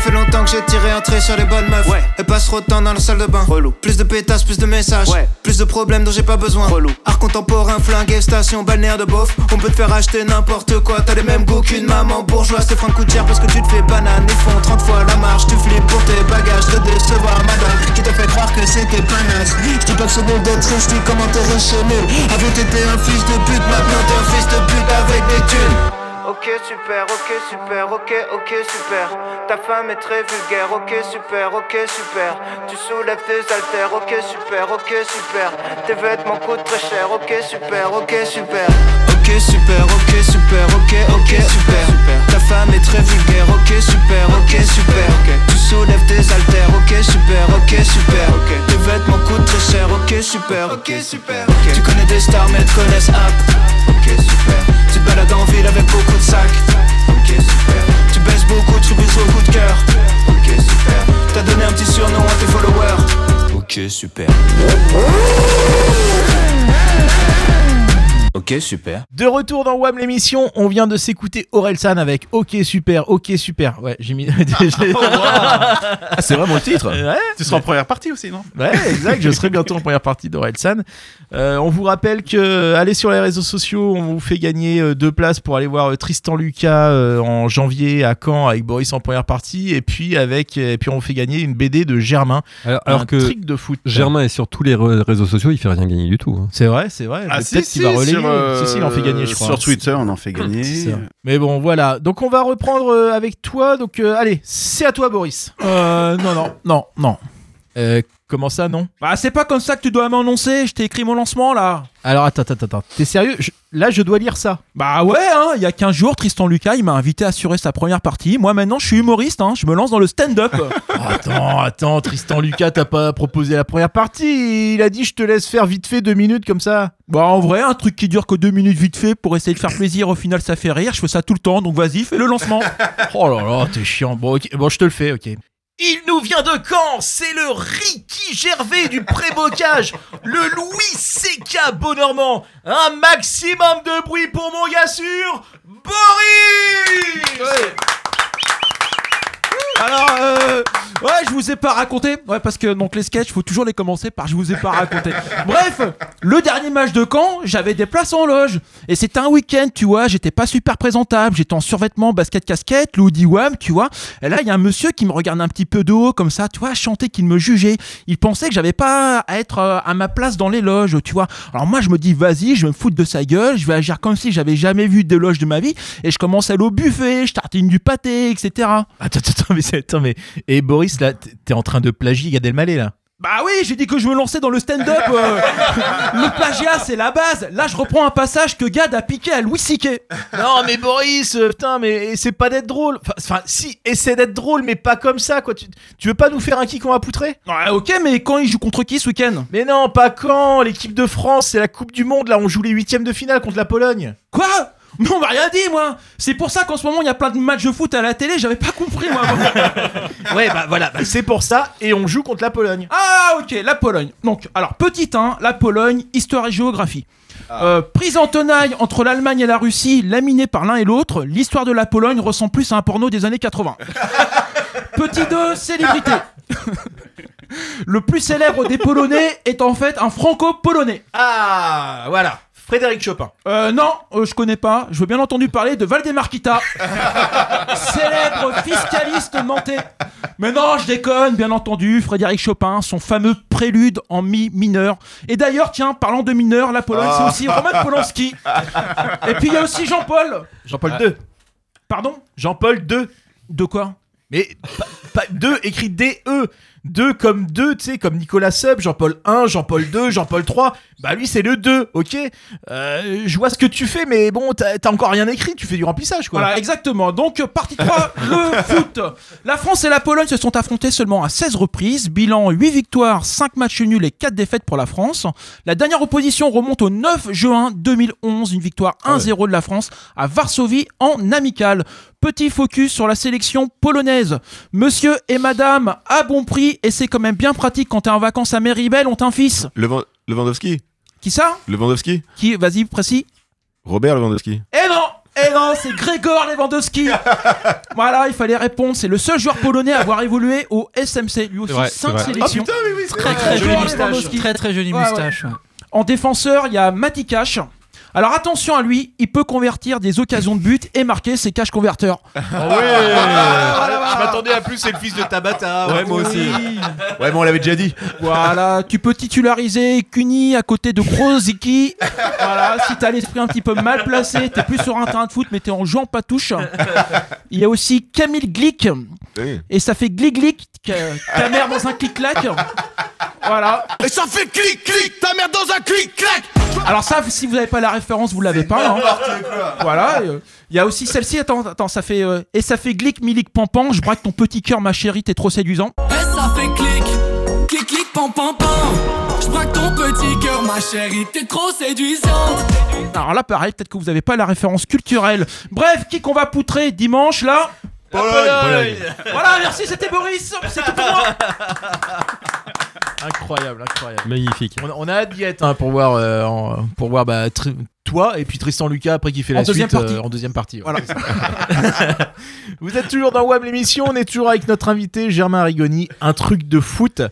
Fait longtemps que j'ai tiré un trait sur les bonnes meufs. Et passe trop de temps dans la salle de bain. Plus de pétasses, plus de messages. Plus de problèmes dont j'ai pas besoin. Art contemporain, flingué, station, balnéaire de beauf. On peut te faire acheter n'importe quoi. T'as les mêmes goûts qu'une maman bourgeoise. Te freins coûte cher parce que tu te fais banane. Ils font 30 fois la marche. Tu flippes pour tes bagages. De décevoir madame qui te fait croire que c'était pas naze. J'dis pas que bon d'être riche, dis comment t'es riche et nul. Avant t'étais un fils de pute, maintenant t'es un fils de pute avec des thunes. Ok super, ok super, ok ok super Ta femme est très vulgaire, ok super, ok super Tu soulèves tes haltères, ok super, ok super Tes vêtements coûtent très cher, ok super, ok super Ok super, ok super, ok ok super Ta femme est très vulgaire, ok super, ok super Tu soulèves tes haltères, ok super, ok super Tes vêtements coûtent très cher, ok super, ok super Tu connais des stars mais te connaissent app Ok super. Tu balades en ville avec beaucoup de sacs. Ok super. Tu baisses beaucoup, tu baises beaucoup de cœur. Ok super. T'as donné un petit surnom à tes followers. Ok super Ok super De retour dans WAM l'émission, on vient de s'écouter Orelsan avec Ok super, ok super. Ouais, j'ai mis. Ah, c'est vraiment le titre Ouais, Tu seras en première partie aussi, non? Ouais, exact. Je serai bientôt en première partie d'Orelsan. Euh, on vous rappelle que euh, allez sur les réseaux sociaux, on vous fait gagner euh, deux places pour aller voir euh, Tristan Lucas euh, en janvier à Caen avec Boris en première partie, et puis avec, et puis on vous fait gagner une BD de Germain, Alors, un que trick de foot. Germain est sur tous les réseaux sociaux, il fait rien gagner du tout. hein. C'est vrai, c'est vrai. Ah, Mais si, Peut-être si, qu'il va relayer. Sur, euh, si, si, il en fait gagner, je crois. Sur Twitter, on en fait gagner. Mais bon, voilà. Donc on va reprendre euh, avec toi. Donc euh, allez, c'est à toi, Boris. Euh, non, non, non, non. Comment ça, non? Bah, c'est pas comme ça que tu dois m'annoncer. Je t'ai écrit mon lancement là. Alors attends, attends, attends. T'es sérieux? Je- Là, je dois lire ça. Bah ouais, hein, il y a 15 jours, Tristan Lucas, il m'a invité à assurer sa première partie. Moi maintenant, je suis humoriste, hein, je me lance dans le stand-up. Attends, attends, Tristan Lucas, t'as pas proposé la première partie. Il a dit je te laisse faire vite fait deux minutes comme ça. bah en vrai, un truc qui dure que deux minutes vite fait pour essayer de faire plaisir, au final ça fait rire. Je fais ça tout le temps, donc vas-y, fais le lancement. Oh là là, t'es chiant. Bon, bon, je te le fais, ok. Il nous vient de Caen, c'est le Ricky Gervais du pré-bocage, le Louis C.K. Beaunormand. Un maximum de bruit pour mon gars sûr, Boris Alors, euh, ouais, je vous ai pas raconté. Ouais, parce que donc les sketchs, faut toujours les commencer par je vous ai pas raconté. Bref, le dernier match de Caen, j'avais des places en loge. Et c'était un week-end, tu vois, j'étais pas super présentable. J'étais en survêtement, basket, casquette, Louis Wam, tu vois. Et là, il y a un monsieur qui me regarde un petit peu de haut, comme ça, tu vois, chanter, qu'il me jugeait. Il pensait que j'avais pas à être euh, à ma place dans les loges, tu vois. Alors moi, je me dis, vas-y, je vais me foutre de sa gueule, je vais agir comme si j'avais jamais vu de loge de ma vie. Et je commence à aller au buffet, je tartine du pâté, etc. Attends, attends, attends, mais, c'est- attends, mais. Et Boris, là, t'es en train de plagier Gad Elmaleh, là Bah oui, j'ai dit que je me lançais dans le stand-up. euh. le plagiat, c'est la base. Là, je reprends un passage que Gad a piqué à Louis C.K. Non, mais Boris, euh, putain, mais c'est pas d'être drôle. Enfin, si, essaie d'être drôle, mais pas comme ça, quoi. Tu, tu veux pas nous faire un kick en poutré Ouais, ok, mais quand il joue contre qui ce week-end? Mais non, pas quand L'équipe de France, c'est la Coupe du Monde, là, on joue les huitièmes de finale contre la Pologne. Quoi? Mais on m'a rien dit, moi C'est pour ça qu'en ce moment, il y a plein de matchs de foot à la télé, j'avais pas compris, moi. Ouais, bah voilà, bah, c'est pour ça, et on joue contre la Pologne. ah, ok, la Pologne. Donc, alors, petit 1, la Pologne, histoire et géographie. Euh, prise en tenaille entre l'Allemagne et la Russie, laminée par l'un et l'autre, l'histoire de la Pologne ressemble plus à un porno des années 80. Petit 2, célébrité. Le plus célèbre des Polonais est en fait un franco-polonais. Ah, voilà, Frédéric Chopin. Euh, non, euh, je connais pas. Je veux bien entendu parler de Valdemar Kita, célèbre fiscaliste nantais. Mais non, je déconne, bien entendu. Frédéric Chopin, son fameux prélude en mi mineur. Et d'ailleurs, tiens, parlant de mineur, la Pologne, c'est aussi Roman Polanski. Et puis il y a aussi Jean-Paul. Jean-Paul II. Pardon? Jean-Paul II. De quoi? Mais pas, pas deux, écrit D-E. Deux comme deux, tu sais, comme Nicolas Sub, Jean-Paul 1, Jean-Paul 2, Jean-Paul 3. Bah lui, c'est le 2, ok? Euh, Je vois ce que tu fais, mais bon, t'as encore rien écrit, tu fais du remplissage, quoi. Voilà, exactement. Donc, partie 3, le foot. La France et la Pologne se sont affrontés seulement à 16 reprises. Bilan 8 victoires, 5 matchs nuls et 4 défaites pour la France. La dernière opposition remonte au 9 juin 2011, une victoire 1-0 de la France à Varsovie en amical. Petit focus sur la sélection polonaise. Monsieur et madame, à bon prix, et c'est quand même bien pratique quand t'es en vacances à Méribel, ont un fils. Levan- Lewandowski Qui ça? Lewandowski Qui Vas-y, précis. Robert Lewandowski Eh non Eh non, c'est Grégor Lewandowski. voilà, il fallait répondre. C'est le seul joueur polonais à avoir évolué au SMC. Lui aussi, C'est vrai, c'est 5 vrai. sélections. Ah putain, mais oui, c'est Très très jolie moustache. Très très jolie Ouais, ouais. moustache. ouais. En défenseur, il y a Mati Cash. Alors attention à lui, il peut convertir des occasions de but et marquer ses cash converteurs. Ah ouais. Je m'attendais à plus, c'est le fils de Tabata. Ouais, moi aussi. Ouais, mais on l'avait déjà dit. Voilà, tu peux titulariser Kuni à côté de Kroziki. Voilà, si t'as l'esprit un petit peu mal placé, t'es plus sur un terrain de foot, mais t'es en jouant pas touche. Il y a aussi Camille Glick. Et ça fait glic glic, ta mère dans un clic-clac. Voilà. Et ça fait clic clic, ta mère dans un clic clac Alors ça, si vous n'avez pas la référence, vous l'avez pas. hein. Voilà. euh, Il y a aussi celle-ci. Attends, attends, ça fait euh, et ça fait glic milic pampan. Je braque ton petit cœur, ma chérie, t'es trop séduisant. Et ça fait clic, clic, clic, pam, pam, pam. Je braque ton petit cœur, ma chérie, t'es trop séduisante. Alors là, pareil, peut-être que vous n'avez pas la référence culturelle. Bref, qui qu'on va poutrer dimanche là? Pologne. Voilà, merci, c'était Boris. C'est tout pour moi. Incroyable, incroyable. Magnifique. On, on a hâte d'y être hein, pour voir, euh, en- pour voir bah, toi et puis Tristan Lucas après qui fait En la deuxième suite partie. euh, en deuxième partie. ouais. Voilà. Vous êtes toujours dans WAM l'émission, on est toujours avec notre invité Germain Rigoni, un truc de foot.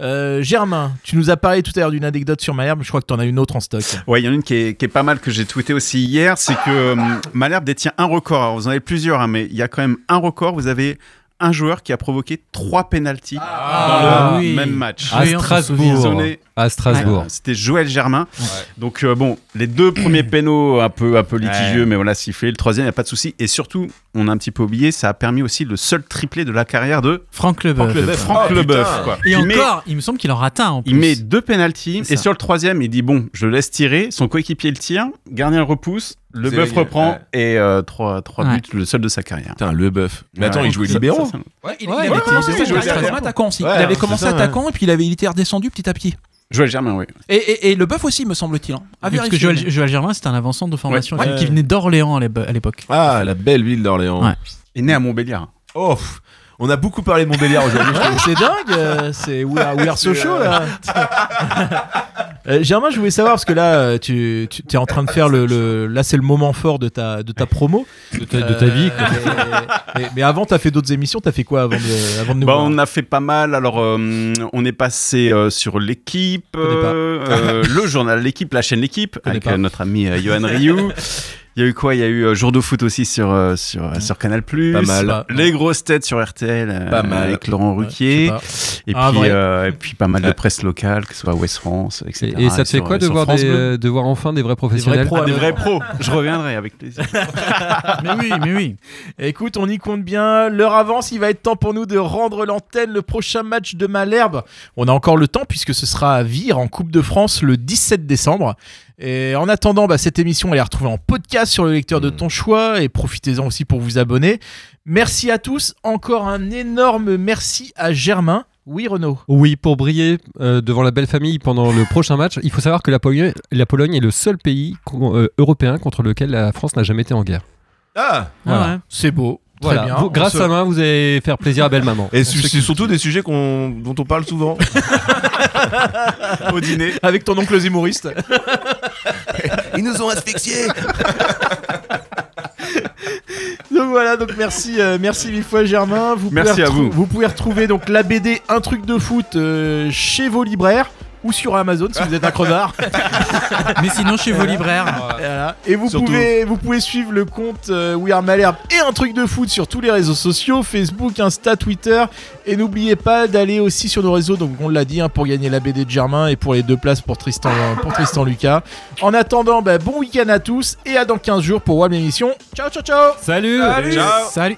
Euh, Germain, tu nous as parlé tout à l'heure d'une anecdote sur Malherbe, je crois que tu en as une autre en stock. Ouais, il y en a une qui est, qui est pas mal que j'ai tweeté aussi hier, c'est que euh, Malherbe détient un record. Alors, vous en avez plusieurs, hein, mais il y a quand même un record. Vous avez un joueur qui a provoqué trois pénalties dans Ah, le oui. même match. À Oui, on s'en Strasbourg. Sonné. À Strasbourg. C'était Joël Germain. Donc euh, bon, les deux premiers pénaux un peu un peu litigieux, mais voilà sifflé. Le troisième, il y a pas de souci. Et surtout, on a un petit peu oublié, ça a permis aussi le seul triplé de la carrière de Franck Leboeuf. Franck Oh, Leboeuf. quoi. Et il met, encore, il me semble qu'il en rate un en plus. il met deux pénalties et sur le troisième, il dit bon, je le laisse tirer. Son coéquipier le tire, gardien le repousse, le bœuf reprend ouais. et euh, trois trois Ouais. buts, le seul de sa carrière. Putain, le bœuf. Mais attends, Ouais. il jouait libéraux. Ouais, il, Ouais, il avait commencé attaquant aussi. Il avait commencé attaquant et puis il avait été redescendu petit à petit. Joël Germain, oui. Et, et, et le bœuf aussi, me semble-t-il. hein. À parce que Joël, Germain, c'était un avançant de formation Ouais. qui venait d'Orléans à l'épo- à l'époque. Ah, la belle ville d'Orléans. Ouais. Il est né à Montbéliard. Oh, on a beaucoup parlé de Montbéliard aujourd'hui. c'est dingue, euh, c'est We Are, We Are So Show, là. Euh, Germain, je voulais savoir parce que là, euh, tu, tu es en train de faire le, le- là, c'est le moment fort de ta de ta promo, De ta, de ta vie. quoi. Mais, mais- mais avant, t'as fait d'autres émissions. T'as fait quoi avant de, avant de nous Bah, voir on a fait pas mal. Alors, euh, on est passé euh, sur l'équipe, euh, euh, le journal L'équipe, la chaîne L'équipe, avec euh, notre ami euh, Johan Rioux. Il y a eu quoi? Il y a eu euh, Jour de foot aussi sur, euh, sur, euh, sur Canal+. Pas mal. Les grosses têtes sur RTL euh, Pas mal. avec Laurent Ouais, Ruquier. je sais et, Ah, puis, euh, et puis pas mal de presse locale, que ce soit Ouest France, etc. Et, et ça te fait sur, quoi de voir, France des, euh, de voir enfin des vrais professionnels? pros, Ah, des ouais. vrais pros. Je reviendrai avec plaisir. mais oui, mais oui. Écoute, on y compte bien. L'heure avance, il va être temps pour nous de rendre l'antenne. Le prochain match de Malherbe, on a encore le temps puisque ce sera à Vire en Coupe de France le 17 décembre. Et en attendant, bah, cette émission, elle est retrouvée en podcast sur le lecteur de ton choix et profitez-en aussi pour vous abonner. Merci à tous. Encore un énorme merci à Germain. Oui, Renaud. Oui, pour briller euh, devant la belle famille pendant le prochain match, il faut savoir que la Pologne, la Pologne est le seul pays euh, européen contre lequel la France n'a jamais été en guerre. Ah, Voilà. Ouais, ouais. C'est beau. Très Voilà. bien. Vous- On grâce se- à main, vous allez faire plaisir à belle maman. et c'est c'est surtout des sujets qu'on- dont on parle souvent. Au dîner. Avec ton oncle humoriste. Ils nous ont asphyxiés. Donc voilà, donc merci, euh, merci mille fois Germain. Vous Merci à vous. Vous pouvez retrouver donc la BD Un truc de foot euh, chez vos libraires ou sur Amazon si vous êtes un crevard. Mais sinon, chez vos libraires. Et voilà. Et vous Surtout. pouvez, vous pouvez suivre le compte euh, We Are Malherbe et un truc de foot sur tous les réseaux sociaux, Facebook, Insta, Twitter. Et n'oubliez pas d'aller aussi sur nos réseaux, donc on l'a dit, hein, pour gagner la BD de Germain et pour les deux places pour Tristan, pour Tristan Lucas. En attendant, bah, bon week-end à tous et à dans 15 jours pour WAM l'émission. Ciao, ciao, ciao Salut Salut. Ciao. Salut.